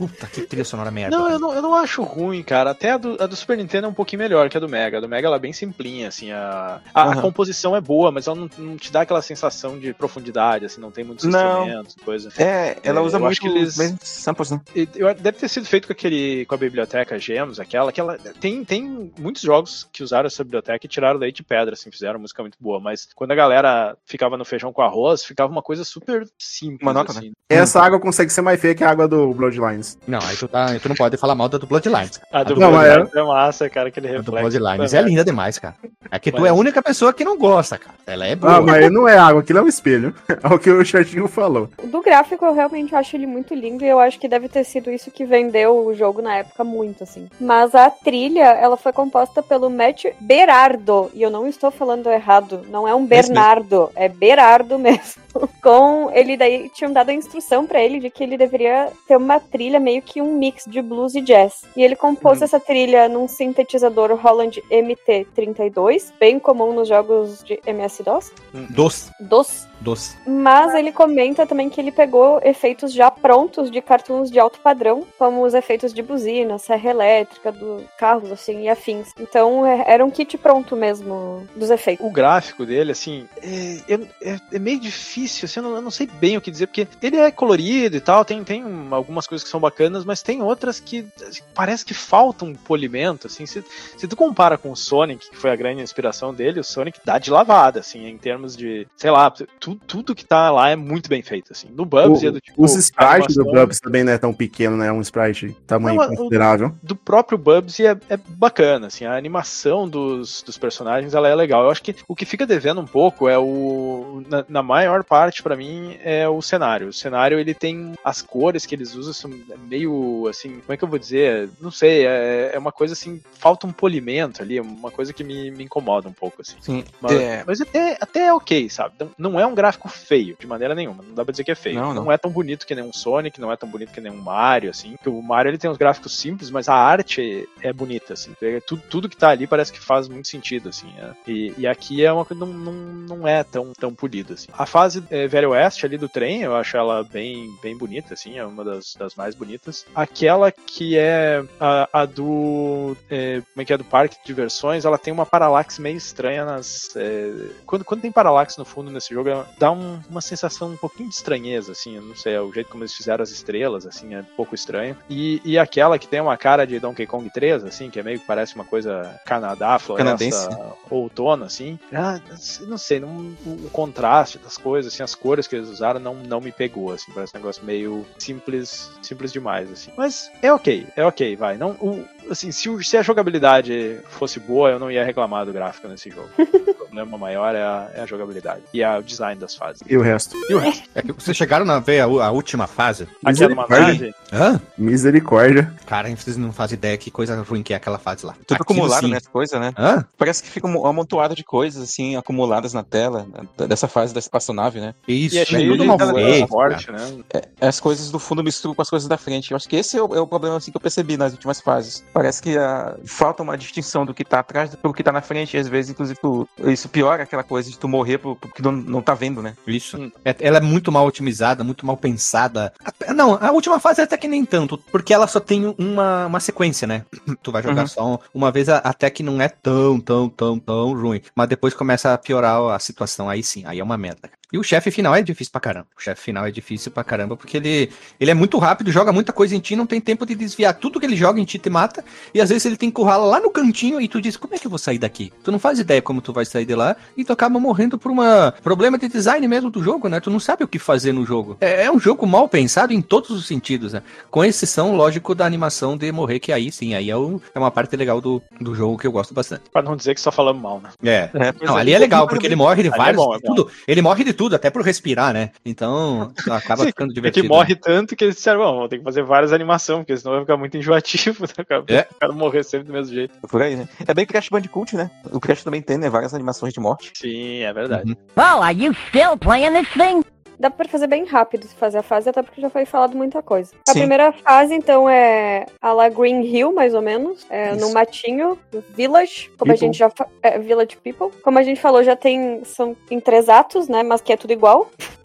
Puta, que trilha sonora merda. Não, eu não, eu não acho ruim, cara. Até a do, a do Super Nintendo é um pouquinho melhor que a do Mega. A do Mega ela é bem simplinha, assim. A, a, a Aham. composição é boa, mas ela não, não te dá aquela sensação de profundidade, assim, não tem muitos Não. instrumentos, coisa. É, ela É, usa eu acho muito que eles- samples, né? Eu, deve ter sido feito com aquele com a biblioteca Gems, aquela que ela tem, tem muitos jogos que usaram essa biblioteca e tiraram leite de pedra, assim, fizeram música muito boa, mas quando a galera ficava no feijão com arroz, ficava uma coisa super simples, Uma nota, assim. Essa água consegue ser mais feia que a água do Bloodlines. Não, aí tu, tá, tu não pode falar mal da do Bloodlines. A do Não, mas Bloodlines é massa, cara, aquele A do reflexo. Bloodlines é linda demais, cara. É que tu Mas- é a única pessoa que não gosta, cara. Ela é boa. Ah, mas não é água, aquilo é um espelho. [LAUGHS] É o que o Chatinho falou. Do gráfico, eu realmente acho ele muito lindo e eu acho que deve ter sido isso que vendeu o jogo na época muito, assim. Mas a trilha, ela foi composta pelo Matt Berardo. E eu não estou falando errado. Não é um. Bernardo, é Berardo [LAUGHS] mesmo. Com ele daí tinham dado a instrução pra ele de que ele deveria ter uma trilha meio que um mix de blues e jazz. E ele compôs essa trilha num sintetizador Holland MT32, bem comum nos jogos de MS-DOS. Doce, DOS. doce. Mas ele comenta também que ele pegou efeitos já prontos de cartoons de alto padrão, como os efeitos de buzina, serra elétrica, do carros, assim, e afins. Então é- era um kit pronto mesmo dos efeitos. O gráfico dele, assim, é, é- é- é meio difícil, assim, eu não, eu não sei bem o que dizer, porque ele é colorido e tal, tem, tem um- algumas coisas que são bacanas, mas tem outras que assim, parece que falta um polimento, assim, se, se tu compara com o Sonic, que foi a grande inspiração dele, o Sonic dá de lavada, assim, em termos de, sei lá, tu, tudo que tá lá é muito bem feito, assim. No Bubsy é do tipo... Os sprites do Bubs também não é tão pequeno, né? É um sprite tamanho Não, o- considerável. do próprio Bubsy é, é bacana, assim, a animação dos, dos personagens ela é legal. Eu acho que o que fica devendo um pouco é o. Na, na maior parte, pra mim, é o cenário. O cenário ele tem. As cores que eles usam são meio assim. Como é que eu vou dizer? Não sei, é, é uma coisa assim. Falta um polimento ali, uma coisa que me, me incomoda um pouco, assim. Sim. Mas, É, mas até, até é ok, sabe? Não, não é um gráfico feio, de maneira nenhuma. Não dá pra dizer que é feio. Não, não. é tão bonito que nem um Sonic, não é tão bonito que nem um Mario, assim. Porque o Mario ele tem uns gráficos simples, mas a arte é bonita, assim. É Tudo, tudo que tá ali parece que faz muito sentido, assim. é. E, e aqui é uma coisa que não, não, não é tão, tão polida, assim. A fase é, Velho Oeste ali do trem, eu acho ela bem, bem bonita, assim. É uma das, das mais bonitas. Aquela que é a, a do. é, como é que é? Do parque de diversões, ela tem uma paralaxe meio estranha nas. é, quando, quando tem paralaxe no fundo nesse jogo, dá um- uma sensação um pouquinho de estranheza, assim. Eu não sei, é o jeito como eles fizeram as estrelas, assim, é um pouco estranho. E, e aquela que tem uma cara de Donkey Kong 3, assim, que é meio que parece uma coisa Canadá, floresta, Canadense. outono, assim. Ah, não sei, não, o, o contraste das coisas, assim, as cores que eles usaram não, não me pegou, assim. Parece um negócio meio simples, simples demais, assim. Mas é ok, é ok, vai. Não, o, assim, se, se a jogabilidade fosse boa, eu não ia reclamar do gráfico nesse jogo. [LAUGHS] problema maior é a, é a jogabilidade e a- o design das fases. E o resto? E o resto? É que vocês chegaram a ver a, a última fase? É Misericórdia. nave. Hã? Misericórdia. Cara, vocês não fazem ideia que coisa ruim que é aquela fase lá. tudo Aquilo acumulado, sim. né? as Coisas, né? Hã? Parece que fica um amontoado de coisas, assim, acumuladas na tela, né, dessa fase da espaçonave, né? Isso, E é cheio tudo de feito. forte, né? É, as coisas do fundo misturam com as coisas da frente. Eu acho que esse é o, é o problema assim, que eu percebi nas últimas fases. Parece que ah, falta uma distinção do que tá atrás do que tá na frente, e às vezes, inclusive, tu- isso piora aquela coisa de tu morrer por- porque não, não tá vendo, né? Isso. Hum. É- ela é muito mal otimizada, muito mal pensada. Não, a última fase até que nem tanto, porque ela só tem uma, uma sequência, né? [CLEARS THROAT] Tu vai jogar Uhum. só um- uma vez, até que não é tão, tão, tão, tão ruim. Mas depois começa a piorar a situação, aí sim, aí é uma merda. E o chefe final é difícil pra caramba. O chefe final é difícil pra caramba, porque ele, ele é muito rápido, joga muita coisa em ti, não tem tempo de desviar. Tudo que ele joga em ti te mata, e às vezes ele te encurrala lá no cantinho e tu diz, como é que eu vou sair daqui? Tu não faz ideia como tu vai sair de lá, e tu acaba morrendo por um problema de design mesmo do jogo, né? Tu não sabe o que fazer no jogo. É, é um jogo mal pensado em todos os sentidos, né? Com exceção, lógico, da animação de morrer, que aí sim, aí é, um- é uma parte legal do, do jogo que eu gosto bastante. Pra não dizer que só falamos mal, né? É. É, Não, é. ali é legal, porque ele morre de é vários, bom, é de tudo. Ele morre de tudo, até por respirar, né? Então, [LAUGHS] acaba Sim, ficando É divertido. que morre tanto que eles disseram, bom, vou ter que fazer várias animações, porque senão vai ficar muito enjoativo, [LAUGHS] né? cara? É. O cara morrer sempre do mesmo jeito. Por aí, né? É bem Crash Bandicoot, né? O Crash também tem, né? Várias animações de morte. Sim, é verdade. Uhum. Oh, are you still playing this thing? Dá pra fazer bem rápido se fazer a fase, até porque já foi falado muita coisa. A Sim. primeira fase, então, é a la Green Hill, mais ou menos. É no matinho, Village, como a People. gente já é, Village People. Como a gente falou, já tem. São em três atos, né? Mas que é tudo igual. [LAUGHS]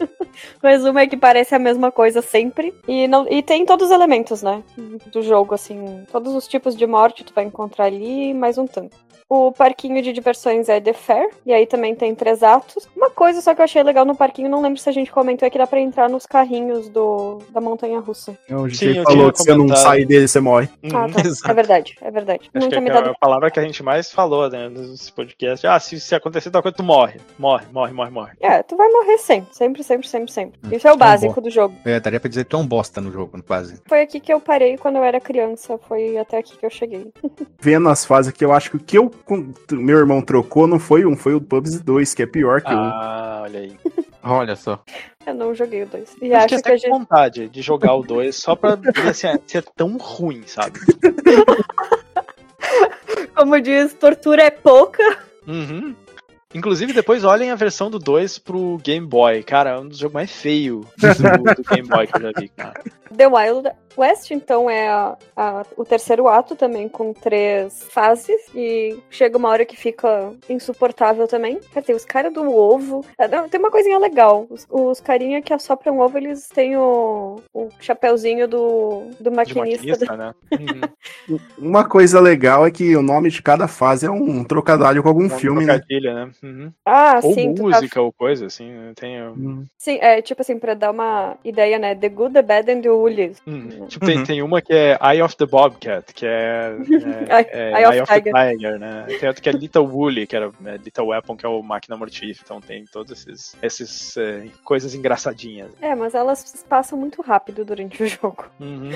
o resumo é que parece a mesma coisa sempre. E, não, e tem todos os elementos, né? Do jogo, assim. Todos os tipos de morte tu vai encontrar ali, mais um tanto. O parquinho de diversões é The Fair, e aí também tem três atos. Uma coisa só que eu achei legal no parquinho, não lembro se a gente comentou, é que dá pra entrar nos carrinhos do, da montanha russa. O Sim, DJ eu falou que se eu não sair dele, você morre. Ah, Uhum. tá. Exato. É verdade, é verdade. Acho não que é dado. a palavra que a gente mais falou, né, nesse podcast. Ah, se, se acontecer tal coisa, tu morre. Morre, morre, morre, morre. É, tu vai morrer sempre, sempre, sempre, sempre, sempre. Isso é o básico do jogo. É, daria pra dizer que tu é um bosta no jogo, quase. Foi aqui que eu parei quando eu era criança, foi até aqui que eu cheguei. [LAUGHS] Vendo as fases que eu acho que o que eu, meu irmão trocou não foi um, foi o PUBG 2, que é pior que um. Ah, olha aí. [LAUGHS] Olha só. Eu não joguei o 2. E Eu acho que a gente. vontade de jogar o 2 só pra ver se é, se é tão ruim, sabe? [LAUGHS] Como diz, tortura é pouca. Uhum. Inclusive, depois olhem a versão do 2 pro Game Boy. Cara, é um dos jogos mais feios do, do Game Boy que eu já vi, cara. The Wild West, então, é a- a- o terceiro ato também, com três fases. E chega uma hora que fica insuportável também. Quer dizer, os caras do ovo. é, Tem uma coisinha legal. Os, os carinha que assopram ovo, eles têm o, o chapeuzinho do, do maquinista. maquinista, né? Uhum. [LAUGHS] Uma coisa legal é que o nome de cada fase é um trocadilho com algum Um filme, né? né? Uhum. Ah, Ou sim, tá música, ou coisa, assim. né? Tem. Hum. Sim, é tipo assim, pra dar uma ideia, né? The Good, The Bad and The Ugly. Hum, Tipo, tem, Uhum. tem uma que é Eye of the Bobcat, que é, [LAUGHS] Eye- é, é Eye of Eye of the Tiger. Tiger, né? Tem outra que é Little Woolly, que era é, Little Weapon, que é o Máquina Mortífera. Então tem todas esses, esses é, coisas engraçadinhas. É, mas elas passam muito rápido durante [LAUGHS] o jogo. Uhum.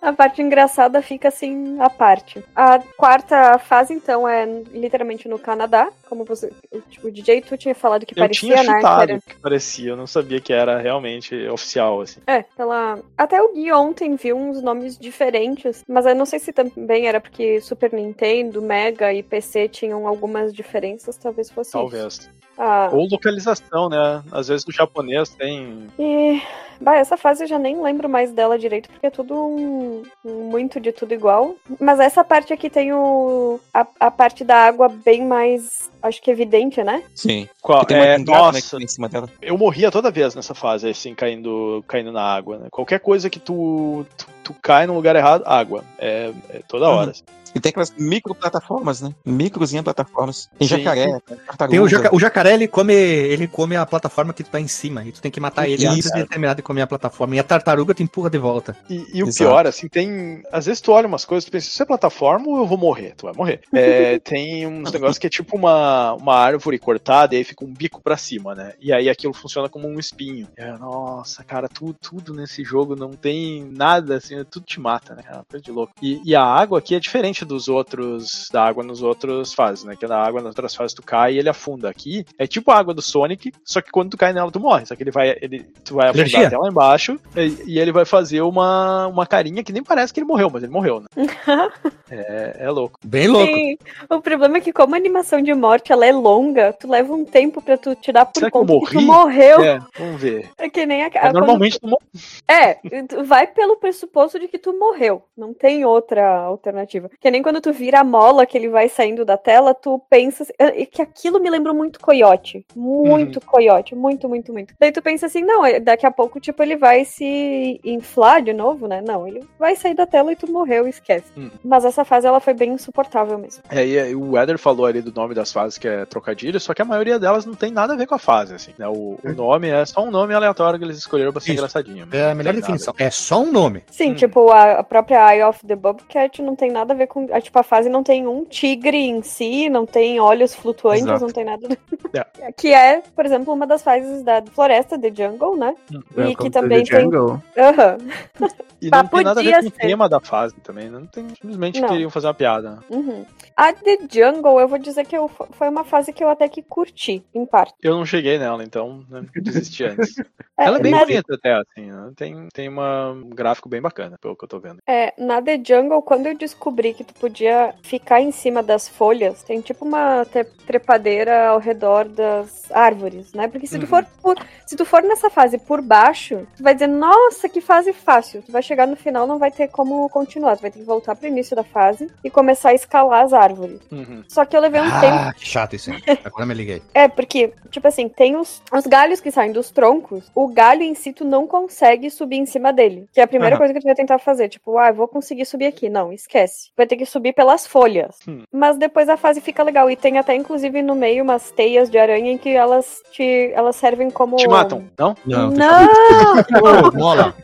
A parte engraçada fica assim à parte. A quarta fase, então, é literalmente no Canadá. Como você. Tipo, o DJ tu tinha falado que Eu parecia, tinha né? que chutado que parecia, eu não sabia que era realmente oficial, assim. É, pela. Até o Gui ontem viu uns nomes diferentes, mas eu não sei se também era porque Super Nintendo, Mega e PC tinham algumas diferenças, talvez fosse isso. Ah, Ou localização, né? Às vezes o japonês tem. e. Bah, essa fase eu já nem lembro mais dela direito, porque é tudo um, muito de tudo igual. Mas essa parte aqui tem o. A, a parte da água bem mais. Acho que evidente, né? Sim. Qual, tem uma é, né, nossa, em cima dela. eu morria toda vez nessa fase, assim, caindo, caindo na água, né? Qualquer coisa que tu, tu, tu cai no lugar errado, água. É, é toda hora. assim. E tem aquelas micro plataformas, né? Microzinha plataformas. Tem Sim. jacaré, tartaruga. Tem o, jaca- o jacaré, ele come, ele come a plataforma que tu tá em cima. E tu tem que matar ele Isso. antes de terminar de comer a plataforma. E a tartaruga te empurra de volta. E, e o Exato. pior, assim, tem. Às vezes tu olha umas coisas, tu pensa, isso é plataforma ou eu vou morrer? Tu vai morrer. [LAUGHS] É, tem uns negócios que é tipo uma, uma árvore cortada e aí fica um bico pra cima, né? E aí aquilo funciona como um espinho. É, nossa, cara, tudo, tudo nesse jogo não tem nada, assim, tudo te mata, né? É uma coisa de louco. E, e a água aqui é diferente dos outros, da água nos outros fases, né? Que na água nas outras fases tu cai e ele afunda. Aqui é tipo a água do Sonic, só que quando tu cai nela tu morre. Só que ele vai, ele, tu vai afundar Energia. até lá embaixo e, e ele vai fazer uma, uma carinha que nem parece que ele morreu, mas ele morreu, né? [LAUGHS] é, é louco. Bem louco. Sim. O problema é que, como a animação de morte ela é longa, tu leva um tempo pra tu te dar por Será que conta que, tu morri? morreu. É, vamos ver. É que nem a. Quando- normalmente tu morre. É, tu vai pelo pressuposto de que tu morreu. Não tem outra alternativa. Que nem quando tu vira a mola que ele vai saindo da tela, tu pensa. assim- é Que aquilo me lembrou muito coiote. Muito coiote. Muito, muito, muito. Daí tu pensa assim, não, é- daqui a pouco, tipo, ele vai se inflar de novo, né? Não, ele vai sair da tela e tu morreu, esquece. Hum. Mas essa fase ela foi bem insuportável mesmo. É, e aí o Eder falou ali do nome das fases que é trocadilho, só que a maioria delas não tem nada a ver com a fase, assim, né? O, o nome é só um nome aleatório que eles escolheram pra ser Isso. engraçadinho. É a melhor definição. É só um nome. Sim, Hum. Tipo, a, própria Eye of the Bobcat não tem nada a ver com. a- Tipo, a fase não tem um tigre em si, não tem olhos flutuantes, Exato. não tem nada. do- É. [LAUGHS] Que é, por exemplo, uma das fases da floresta de Jungle, né? Hum. E Welcome que também the tem. Aham. [LAUGHS] E Mas não tem nada a ver com o tema da fase também, não tem, simplesmente Não. queriam fazer uma piada. uhum. A The Jungle, eu vou dizer que eu, foi uma fase que eu até que curti, em parte. Eu não cheguei nela, então né, desisti antes. [LAUGHS] É, Ela é bem na, bonita até, assim, né? tem, tem uma, um gráfico bem bacana, pelo que eu tô vendo. é, na The Jungle, quando eu descobri que tu podia ficar em cima das folhas, tem tipo uma tre- trepadeira ao redor das árvores, né? Porque se tu Uhum. for por, se tu for nessa fase por baixo, tu vai dizer, nossa, que fase fácil. Tu vai chegar no final, não vai ter como continuar. Tu vai ter que voltar pro início da fase e começar a escalar as árvores. Uhum. Só que eu levei um tempo. Ah, que chato isso aí. [LAUGHS] Agora me liguei. É, porque, tipo assim, tem os, os galhos que saem dos troncos, o galho em si tu não consegue subir em cima dele. Que é a primeira Aham. coisa que tu vai tentar fazer. Tipo, ah, vou conseguir subir aqui. Não, esquece. Vai ter que subir pelas folhas. Hum. Mas depois a fase fica legal. E tem até, inclusive, no meio umas teias de aranha em que elas te. elas servem como. Te matam, não? Não, Não! [LAUGHS] Mola.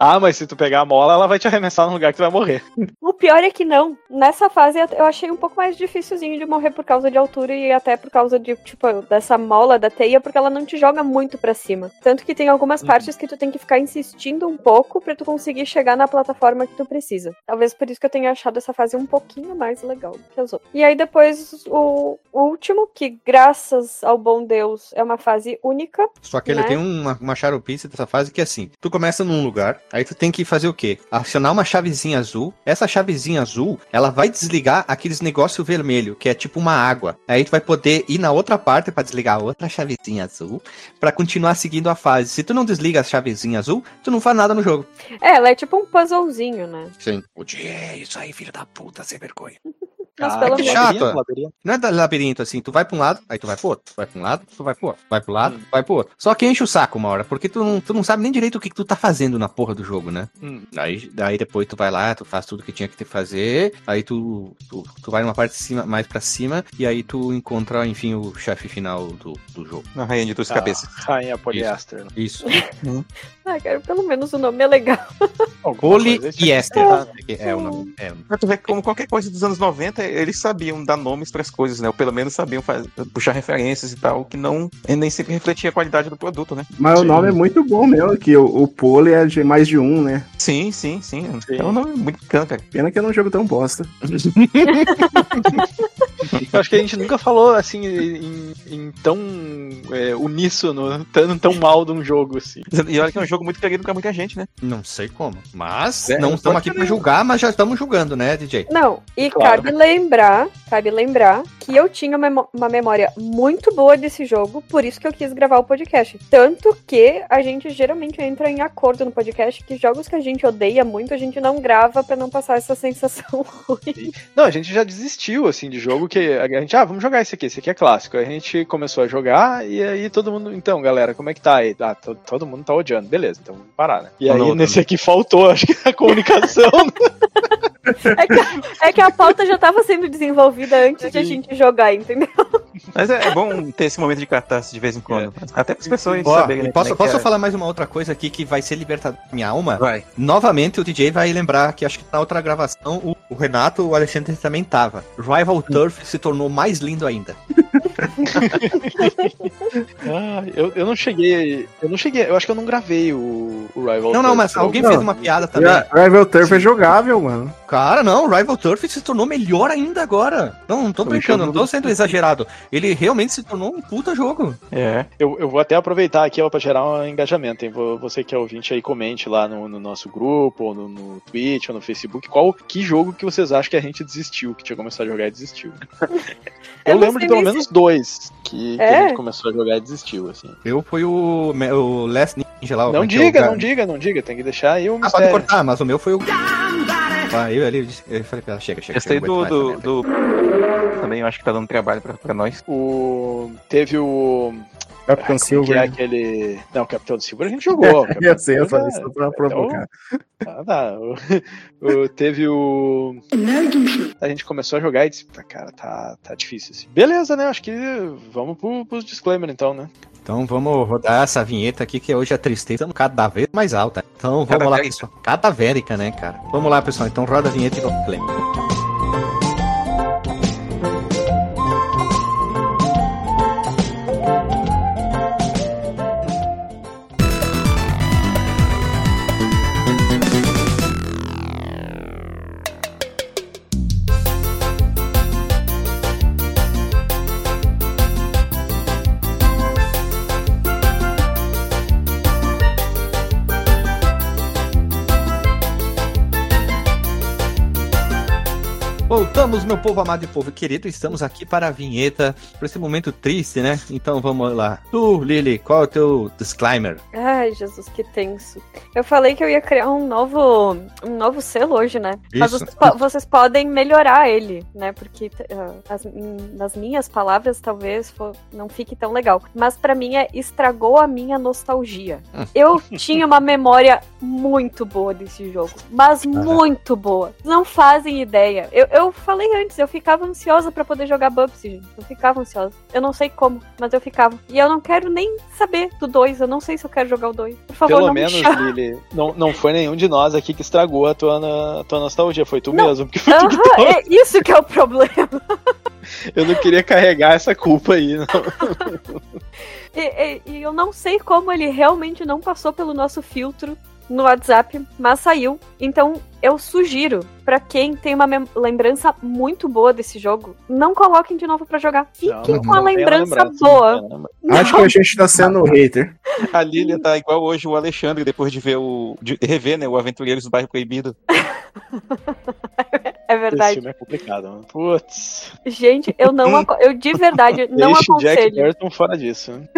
Ah, mas se tu pegar a mola, ela vai te arremessar num lugar que tu vai morrer. O pior é que não. Nessa fase eu achei um pouco mais dificilzinho de morrer por causa de altura e até por causa de, tipo, dessa mola da teia, porque ela não te joga muito pra cima. Tanto que tem algumas Uhum. partes que tu tem que ficar insistindo um pouco pra tu conseguir chegar na plataforma que tu precisa. Talvez por isso que eu tenha achado essa fase um pouquinho mais legal do que as outras. E aí depois o, último, que graças ao bom Deus é uma fase única. Só que ele Né? tem uma, uma charupice dessa fase que é assim: tu começa num lugar, aí tu tem que fazer o quê? Acionar uma chavezinha azul. Essa chavezinha azul, ela vai desligar aqueles negócio vermelho, que é tipo uma água. Aí tu vai poder ir na outra parte pra desligar outra chavezinha azul, pra continuar seguindo a fase. Se tu não desliga a chavezinha azul, tu não faz nada no jogo. É, ela é tipo um puzzlezinho, né? Sim. O dia é isso aí, filho da puta, sem vergonha. [LAUGHS] Mas Ah, pelo que chato. labirinto, labirinto. Não é da labirinto assim, tu vai pra um lado, aí tu vai pro outro, tu vai pra um lado, tu vai pro outro, vai pro lado, Hum. tu vai pro outro. Só que enche o saco uma hora, porque tu não, tu não sabe nem direito o que, que tu tá fazendo na porra do jogo, né? Hum. Aí, daí depois tu vai lá, tu faz tudo que tinha que fazer, aí tu, tu, tu vai numa parte de cima, mais pra cima, e aí tu encontra, enfim, o chefe final do, do jogo. Na rainha de duas Ah, cabeças. Rainha poliéster. né? Isso. [LAUGHS] Ah, cara, pelo menos o nome é legal. Alguma Poli coisa, e Esther. Ah, É o nome. É, o nome. Pra tu ver como qualquer coisa dos anos 90, eles sabiam dar nomes pras coisas, né? Ou pelo menos sabiam faz- puxar referências e tal, que não nem sempre refletia a qualidade do produto, né? Mas Sim. o nome é muito bom mesmo, que o, o Pole é de mais de um, né? Sim, sim, sim. Sim. É um nome muito bacana, cara. Pena que é um jogo tão bosta. [LAUGHS] Eu acho que a gente nunca falou assim em, em tão é, uníssono, tão, tão mal de um jogo assim. E olha que é um jogo muito querido pra muita gente, né? Não sei como. Mas É, não estamos aqui pra julgar, mas já estamos julgando, né, DJ? Não, e Claro. cabe lembrar, cabe lembrar que eu tinha uma, memória muito boa desse jogo, por isso que eu quis gravar o podcast. Tanto que a gente geralmente entra em acordo no podcast que jogos que a gente odeia muito, a gente não grava pra não passar essa sensação [LAUGHS] ruim. Não, a gente já desistiu assim de jogo que a gente, ah, vamos jogar esse aqui, esse aqui é clássico. A gente começou a jogar e aí todo mundo, então, galera, como é que tá aí? Ah, to- todo mundo tá odiando, beleza, então vamos parar, né? E aí Não, não, nesse aqui faltou, [LAUGHS] acho que a comunicação. [LAUGHS] É que, é que a pauta já tava sendo desenvolvida antes de a Sim. gente jogar, entendeu? Mas é, é bom ter esse momento de catarse de vez em quando. Até para as pessoas Ó, saberem. né, posso, é posso é. falar mais uma outra coisa aqui que vai ser libertador da minha alma? Vai. Novamente o DJ vai lembrar que acho que na outra gravação o, o Renato, o Alexandre também tava. Rival Turf se tornou mais lindo ainda. [LAUGHS] Ah, eu, eu não cheguei. Eu não cheguei. Eu acho que eu não gravei o, o Rival. Não, não, mas Turf. alguém Não. fez uma piada também. Ri- Rival Turf é jogável, mano. Cara, não, o Rival Turf se tornou melhor ainda agora. Não, não tô Tô brincando, não tô sendo exagerado. Ele realmente se tornou um puta jogo. É. Eu, eu vou até aproveitar aqui ó, pra gerar um engajamento. Hein? Vo- Você que é ouvinte aí, comente lá no, no nosso grupo, ou no, no Twitch, ou no Facebook, qual que jogo que vocês acham que a gente desistiu, que tinha começado a jogar e desistiu. [LAUGHS] Eu, Eu lembro de pelo menos dois que, que É? a gente começou a jogar e desistiu, assim. Eu fui o, o Last Ninja lá. Não diga, não diga, não diga, tem que deixar aí o Ah, pode mistério. cortar, mas o meu foi o. Ah, eu ali, eu falei pra ela, chega, chega. Gostei chega, do, do, do- Também eu acho que tá dando trabalho pra, pra nós. O... Teve o. Capitão Como que é Silver. aquele. Não, o Capitão Silver a gente [LAUGHS] jogou. Eu sei, eu falei Silver- isso pra provocar. Ah, tá. O, o- teve o. A gente começou a jogar e disse, "Tá, cara, tá, tá difícil assim. Beleza, né? Acho que vamos pro, pros disclaimer então, né? Então vamos rodar essa vinheta aqui, que hoje a tristeza é cada vez mais alta. Então vamos lá, Cadavérica. pessoal. Cadavérica, né, cara? Vamos lá, pessoal. Então roda a vinheta e vamos. Voltamos, meu povo amado e povo querido. Estamos aqui para a vinheta, para esse momento triste, né? Então vamos lá. Tu, Lily, qual é o teu disclaimer? Ai, Jesus, que tenso. Eu falei que eu ia criar um novo, um novo selo hoje, né? Mas Isso. vocês, po- vocês podem melhorar ele, né? Porque ah, as- nas minhas palavras talvez fo- não fique tão legal. Mas pra mim é estragou a minha nostalgia. [LAUGHS] Eu tinha uma memória muito boa desse jogo, mas muito boa. Não fazem ideia. Eu, eu falei antes, eu ficava ansiosa pra poder jogar Bubsy, gente. Eu ficava ansiosa. Eu não sei como, mas eu ficava. E eu não quero nem saber do 2. Eu não sei se eu quero jogar o 2. Por favor, Pelo não menos, me. Lili, não, não foi nenhum de nós aqui que estragou a tua, na- tua nostalgia. Foi tu Não. mesmo. Porque foi Aham, tava- é isso que é o problema. [LAUGHS] eu não queria carregar essa culpa aí, não. [LAUGHS] E, e- e eu não sei como ele realmente não passou pelo nosso filtro no WhatsApp, mas saiu. Então eu sugiro pra quem tem uma lembrança muito boa desse jogo, não coloquem de novo pra jogar. Fiquem Não, com a não lembrança, lembrança, boa. caramba. Acho que a gente tá sendo hater. A Lilia tá igual hoje o Alexandre, depois de ver o. de rever, né, o Aventureiros do Bairro Proibido. [LAUGHS] É verdade. filme é complicado, mano. Putz. Gente, eu não. [LAUGHS] Eu de verdade não Deixa o Jack aconselho. Burton fora disso. Uhum.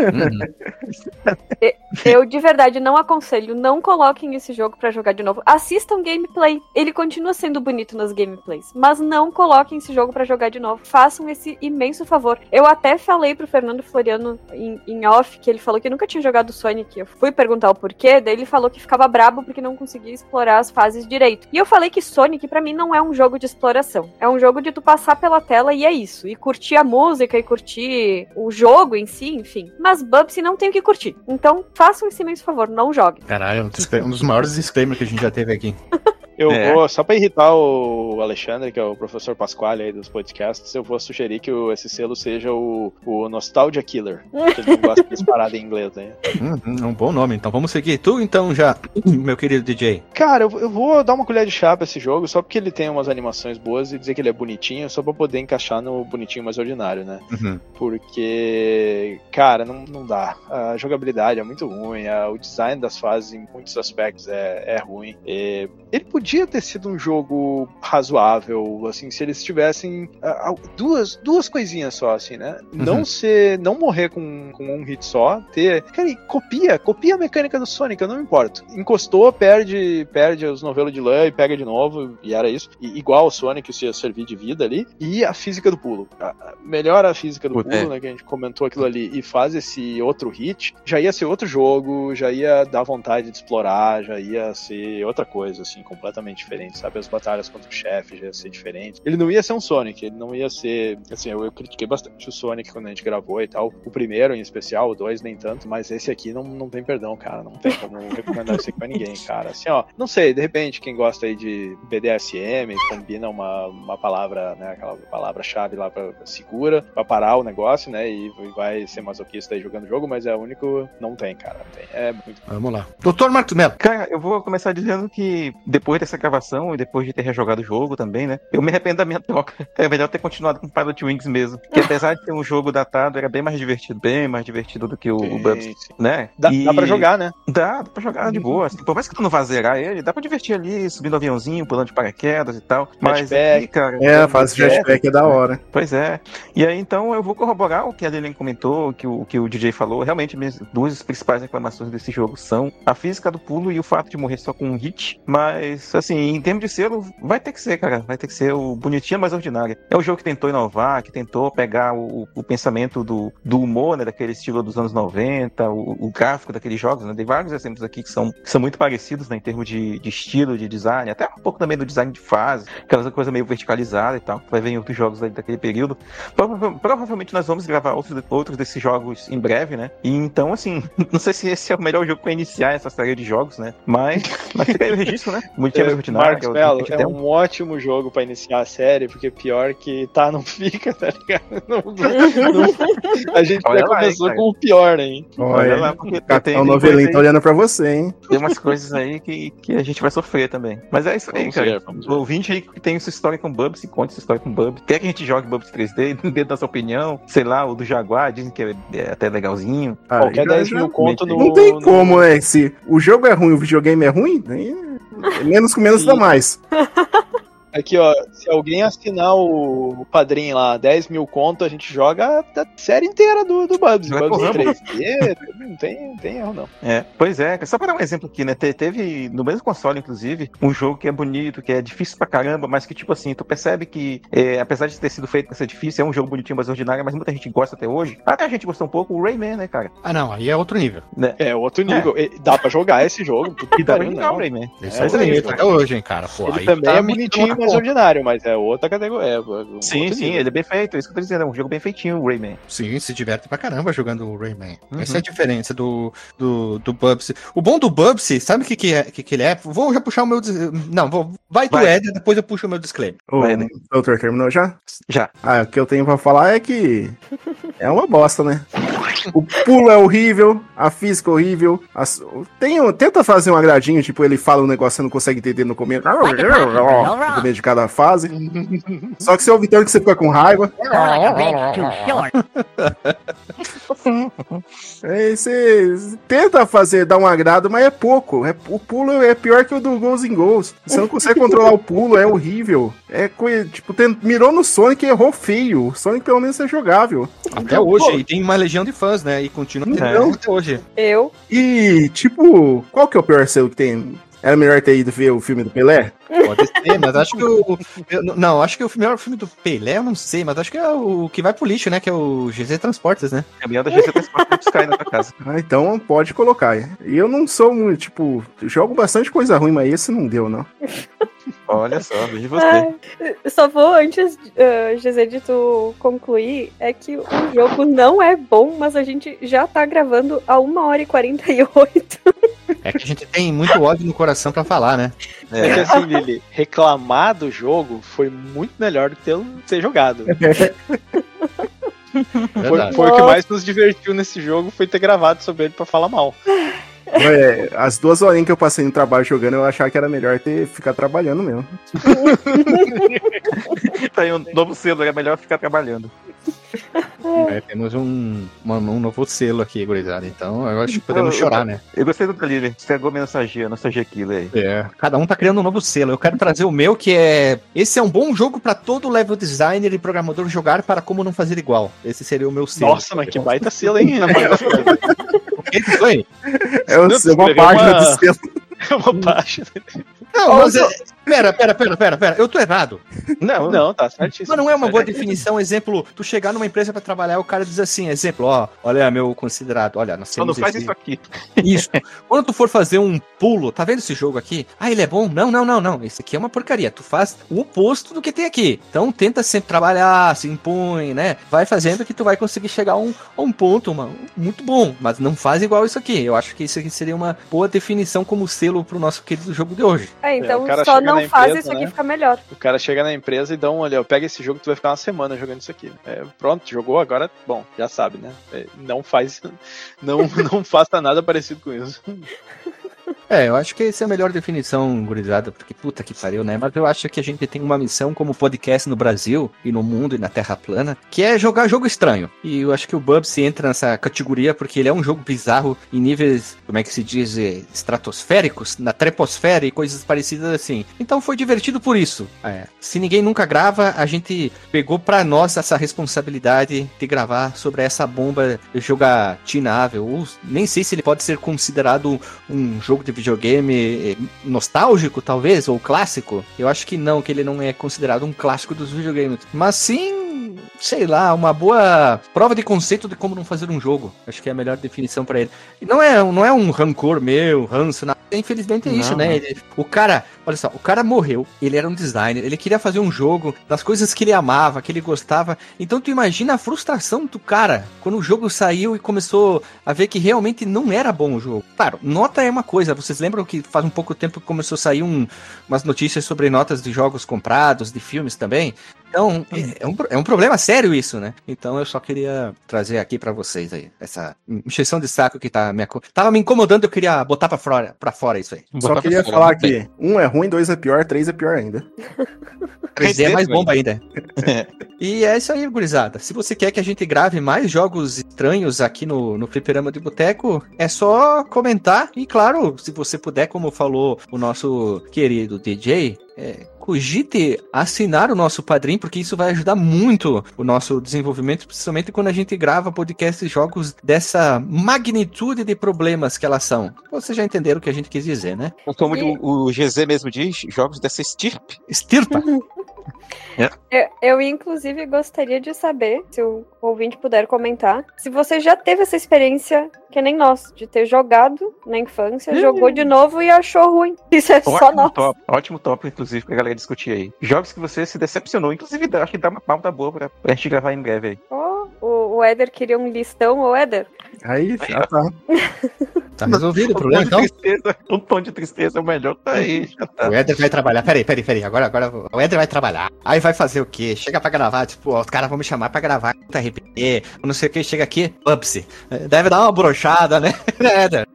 Eu de verdade não aconselho. Não coloquem esse jogo pra jogar de novo. Assistam gameplay. Ele continua sendo bonito nas gameplays. Mas não coloquem esse jogo pra jogar de novo. Façam esse imenso favor. Eu até falei pro Fernando Floriano em, em off que ele falou que nunca tinha jogado Sonic. Eu fui perguntar o porquê. Daí ele falou que ficava brabo porque não conseguia explorar as fases direito. E eu falei que Sonic pra mim não é um jogo de exploração. É um jogo de tu passar pela tela e é isso. E curtir a música e curtir o jogo em si, enfim. Mas Bubsy não tem o que curtir. Então façam esse imenso favor, não joguem. Caralho, um, um dos maiores disclaimers que a gente já teve aqui. [LAUGHS] Eu É. vou, só pra irritar o Alexandre, que é o professor Pasquale aí dos podcasts, eu vou sugerir que o- esse selo seja o, o Nostalgia Killer. Que ele não gosta de paradas em inglês aí. Uhum, é um bom nome, então vamos seguir. Tu então já, [CLEARS THROAT] meu querido DJ. Cara, eu, eu vou dar uma colher de chá pra esse jogo, só porque ele tem umas animações boas e dizer que ele é bonitinho, só pra poder encaixar no bonitinho mais ordinário, né? Uhum. Porque, cara, não, não dá. A jogabilidade é muito ruim, a- o design das fases em muitos aspectos é, é ruim. E ele podia ter sido um jogo razoável, assim, se eles tivessem ah, duas, duas coisinhas só, assim, né? Não Uhum. ser, não morrer com, com um hit só, ter. Cara, copia, copia a mecânica do Sonic, eu não me importo. Encostou, perde, perde os novelos de lã e pega de novo, e era isso. E, igual o Sonic, isso ia servir de vida ali. E a física do pulo. A- a- melhora a física do pulo, é. né? Que a gente comentou aquilo ali, e faz esse outro hit, já ia ser outro jogo, já ia dar vontade de explorar, já ia ser outra coisa, assim, completamente diferente, sabe? As batalhas contra o chefe já ia ser diferente. Ele não ia ser um Sonic, ele não ia ser. Assim, eu, eu critiquei bastante o Sonic quando a gente gravou e tal. O primeiro em especial, o dois nem tanto, mas esse aqui não, não tem perdão, cara. Não tem como [LAUGHS] recomendar esse aqui pra ninguém, cara. Assim, ó, não sei, de repente, quem gosta aí de BDSM, combina uma, uma palavra, né? Aquela palavra-chave lá pra, segura, pra parar o negócio, né? E, e vai ser masoquista aí jogando o jogo, mas é o único. Não tem, cara. Não tem. É muito. Vamos lá. Doutor Marcos Mello. Cara, eu vou começar dizendo que depois dessa gravação e depois de ter rejogado o jogo também, né? Eu me arrependo da minha troca. [LAUGHS] É melhor ter continuado com Pilot Wings mesmo. Que apesar de ser um jogo datado, era bem mais divertido, bem mais divertido do que o, o Bubs, né? Dá, E- dá pra jogar, né? Dá, dá pra jogar de boa. Assim, por mais que tu não vá zerar ele, dá pra divertir ali, subindo aviãozinho, pulando de paraquedas e tal. Mas Jetpack. aqui, cara. É, a fase de jetpack é da hora. Pois é. E aí, então, eu vou corroborar o que a Lilian comentou, que o, que o DJ falou. Realmente, minhas duas principais reclamações desse jogo são a física do pulo e o fato de morrer só com um hit. Mas, assim, em termos de selo, vai ter que ser, cara. Vai ter que ser o bonitinho mais ordinário. É um jogo que tentou inovar, que tentou pegar o, o pensamento do, do humor, né, daquele estilo dos anos 90, o, o gráfico daqueles jogos, né? Tem vários exemplos aqui que são, que são muito parecidos, né, em termos de, de estilo, de design, até um pouco também do design de fase, aquela coisa meio verticalizada e tal. Vai ver em outros jogos daquele período. Prova- provavelmente nós vamos gravar outros, outros desses jogos em breve, né? E então, assim, [LAUGHS] não sei se esse é o melhor jogo pra iniciar essa série de jogos, né? Mas, mas fica aí o registro, né? Bonitinho mais ordinário. Marcos que é o é um ótimo jogo pra iniciar a série, porque pior que tá, não [LAUGHS] fica, tá ligado? Não- não- a gente Olha já lá, começou hein, com o pior, hein? Olha lá, porque tem, coisa Novelinho tá olhando pra você, hein? tem umas coisas aí que, que a gente vai sofrer também. Mas é isso aí, Vamos cara. ver, vamos ver. O ouvinte aí que tem essa história com Bubs, conte essa história com Bubs. Quer que a gente jogue Bubs 3D, [LAUGHS] dentro da sua opinião? Sei lá, o do Jaguar, dizem que é, é até legalzinho. Ah, Qualquer já- 10 já- mil conto no. Não tem no- como, né? Se o jogo é ruim, o videogame é ruim, é menos com menos dá mais. [LAUGHS] Aqui, ó, se alguém assinar o, o padrinho lá, 10 mil conto, a gente joga a série inteira do, do Bubs. Bubs pro 3D, [LAUGHS] não tem, não tem erro, não. É, pois é. Só pra dar um exemplo aqui, né? te- Teve, no mesmo console, inclusive, um jogo que é bonito, que é difícil pra caramba, mas que, tipo assim, tu percebe que, é, apesar de ter sido feito pra ser difícil, é um jogo bonitinho, mais ordinário, mas muita gente gosta até hoje. Até a gente gostou um pouco, o Rayman, né, cara? Ah, não, aí é outro nível. É outro nível. E Dá pra jogar esse jogo. E que dá pra jogar o não. Rayman. Esse É, é, é, até hoje, hein, cara. Pô, Ele aí também tá é bonitinho, mais ordinário, mas é outra categoria. É, um Sim, outro sim, nível. ele é bem feito, é isso que eu tô dizendo, é um jogo bem feitinho, o Rayman. Sim, se diverte pra caramba jogando o Rayman. Uhum. Essa é a diferença do, do, do Bubsy. O bom do Bubsy, sabe o que, que, é, que, que ele é? Vou já puxar o meu. Não, vou, vai tu, Vai. Ed, depois eu puxo o meu disclaimer. O Vai, né? doutor terminou já? Já. Ah, o que eu tenho pra falar é que é uma bosta, né? O pulo é horrível, a física é horrível. as- tem, tenta fazer um agradinho, tipo, ele fala um negócio que você não consegue entender no começo. De cada fase. [LAUGHS] Só que você ouve tanto que você fica com raiva. Aí [LAUGHS] você tenta fazer, dar um agrado, mas é pouco. É, o pulo é pior que o do Goals in Goals. Você não consegue [LAUGHS] controlar o pulo, é horrível. É tipo, tem- mirou no Sonic e errou feio. O Sonic pelo menos é jogável. Até hoje, e tem uma legião de fãs, né? E continua Então- até hoje. Eu. E, tipo, qual que é o pior selo que tem? Era melhor ter ido ver o filme do Pelé? Pode ser, mas acho que o. eu- não, acho que o melhor filme do Pelé, eu não sei, mas acho que é o que vai pro lixo, né? Que é o GZ Transportes, né? Caminhão da GC Transporte pra buscar aí na tua casa. Ah, então pode colocar. E eu não sou muito, tipo, jogo bastante coisa ruim, mas esse não deu, não. Olha só, veja você. Ai, só vou antes, uh, Gisele, de tu concluir, é que o jogo não é bom, mas a gente já tá gravando a 1 hora e 48. É que a gente tem muito ódio no coração pra falar, né? É que assim, [LAUGHS] Lili, reclamar do jogo foi muito melhor do que ter, ter jogado. [LAUGHS] Foi, foi o que mais nos divertiu nesse jogo, foi ter gravado sobre ele pra falar mal. É, as duas horinhas que eu passei no trabalho jogando, eu achava que era melhor ter ficar trabalhando mesmo. [LAUGHS] Tá aí um novo selo, é melhor ficar trabalhando. É, temos um, uma- um novo selo aqui, gurizada. Então, eu acho que podemos Eu- chorar, né? Eu gostei do delivery, estragou minha nostalgia, nostalgia killer aí. É. Cada um tá criando um novo selo. Eu quero trazer o meu, que é. Esse é um bom jogo pra todo level designer e programador jogar para como não fazer igual. Esse seria o meu selo. Nossa, mas que baita selo, hein? [LAUGHS] Que foi? É é [LAUGHS] uma página uma- do selo. É uma página. Não, mas é... Pera, pera, pera, pera, pera. Eu tô errado. Não, Não, tá certíssimo. Mas não é uma boa definição, exemplo, tu chegar numa empresa pra trabalhar, o cara diz assim, exemplo, ó, olha meu considerado, olha, nós temos faz esse- isso aqui. Isso. Quando tu for fazer um pulo, tá vendo esse jogo aqui? Ah, ele é bom? Não, não, não, não. Esse aqui é uma porcaria. Tu faz o oposto do que tem aqui. Então tenta sempre trabalhar, se impõe, né? Vai fazendo que tu vai conseguir chegar a um, a um ponto uma- muito bom. Mas não faz igual isso aqui. Eu acho que isso aqui seria uma boa definição como selo pro nosso querido jogo de hoje. É, então o cara só não na faz empresa, isso aqui né? ficar melhor. O cara chega na empresa e dá um olha, pega esse jogo, tu vai ficar uma semana jogando isso aqui. É, pronto, jogou agora, bom, já sabe, né? É, não faz, [LAUGHS] não, não faça nada parecido com isso. [LAUGHS] É, eu acho que essa é a melhor definição, gurizada, porque puta que pariu, né? Mas eu acho que a gente tem uma missão como podcast no Brasil e no mundo e na Terra plana, que é jogar jogo estranho. E eu acho que o Bubsy entra nessa categoria porque ele é um jogo bizarro em níveis, como é que se diz, eh, estratosféricos, na treposfera e coisas parecidas assim. Então foi divertido por isso. É, se ninguém nunca grava, a gente pegou pra nós essa responsabilidade de gravar sobre essa bomba jogatinável. Ou nem sei se ele pode ser considerado um jogo de videogame eh, nostálgico, talvez, ou clássico. Eu acho que não, que ele não é considerado um clássico dos videogames. Mas sim, sei lá, uma boa prova de conceito de como não fazer um jogo. Acho que é a melhor definição pra ele. E não é, não é um rancor meu, ranço, nada. Infelizmente é isso, Não, né? não. Ele- o cara, olha só, o cara morreu, ele era um designer, ele queria fazer um jogo das coisas que ele amava, que ele gostava. Então tu imagina a frustração do cara quando o jogo saiu e começou a ver que realmente não era bom o jogo. Claro, nota é uma coisa, vocês lembram que faz um pouco tempo que começou a sair um- umas notícias sobre notas de jogos comprados, de filmes também? Então, é, é um, é um problema sério isso, né? Então eu só queria trazer aqui pra vocês aí, essa encheção de saco que tá me, tava me incomodando, eu queria botar pra fora, pra fora isso aí. Só Botar queria pra fora, falar que um é ruim, dois é pior, três é pior ainda. [LAUGHS] Três é mais bomba ainda. e é isso aí, gurizada. Se você quer que a gente grave mais jogos estranhos aqui no, no Fliperama de Boteco, é só comentar. E claro, se você puder, como falou o nosso querido DJ, é, cogite assinar o nosso padrinho, porque isso vai ajudar muito o nosso desenvolvimento, principalmente quando a gente grava podcasts e jogos dessa magnitude de problemas que elas são. Vocês já entenderam o que a gente quis dizer, né? Como o, o GZ mesmo diz, jogos dessa estirpe. Estirpa. [LAUGHS] Eu, eu, inclusive, gostaria de saber, se o ouvinte puder comentar, se você já teve essa experiência, que nem nós, de ter jogado na infância, jogou de novo e achou ruim. [LAUGHS] Isso é só Ótimo nós. top, ótimo tópico, inclusive, pra galera discutir aí. Jogos que você se decepcionou, inclusive acho que dá uma pauta boa pra, pra gente gravar em breve aí. Ó, o, o Éder queria um listão, ô Éder. Aí, já tá. [LAUGHS] Tá resolvido o problema, então? de tristeza, um tom de tristeza, o melhor tá aí. Tá. O Éder vai trabalhar. Peraí, peraí, peraí. Agora, agora o Éder vai trabalhar. Aí vai fazer o quê? Chega pra gravar, tipo, ó, os caras vão me chamar pra gravar RP, não sei o que, chega aqui, Pupsi. Deve dar uma brochada, né? [LAUGHS] né, Éder?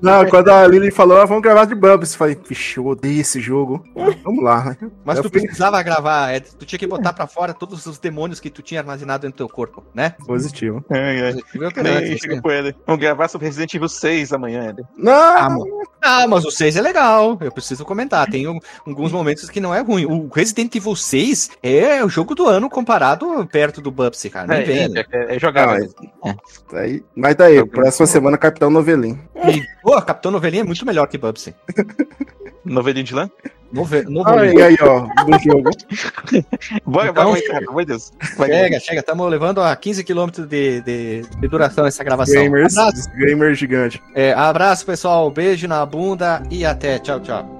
Não, quando a Lily falou, ah, vamos gravar de eu falei, vixe, eu odeio esse jogo. Vamos lá, né? Mas Eu tu fui- precisava gravar, Ed. Tu tinha que botar pra fora todos os demônios que tu tinha armazenado dentro do teu corpo, né? Positivo. Positivo é Que nem operante, chega assim. pro Éder. Vamos gravar sobre Resident Evil 6 amanhã, Éder. Não! Ah, mano. Ah, mas o 6 é legal. Eu preciso comentar. Tem um- alguns momentos que não é ruim. O Resident Evil 6 é o jogo do ano comparado perto do Bubsy, cara. Nem É, vem. é, é, é jogável. Aí, mas daí, próxima semana, Capitão Novelim. E, pô, Capitão Novelinha é muito melhor que Bubsy. Novelinho de lã? Nove, Aí, Novelinha. aí, ó, do jogo. [LAUGHS] Bora, Então, vamos, cara. Meu Deus. Vai, Chega, chega. Estamos levando a 15 km de, de, de duração essa gravação. Gamers, Abraço, gamer gigante. é, abraço, pessoal. Beijo na bunda e até. Tchau, tchau.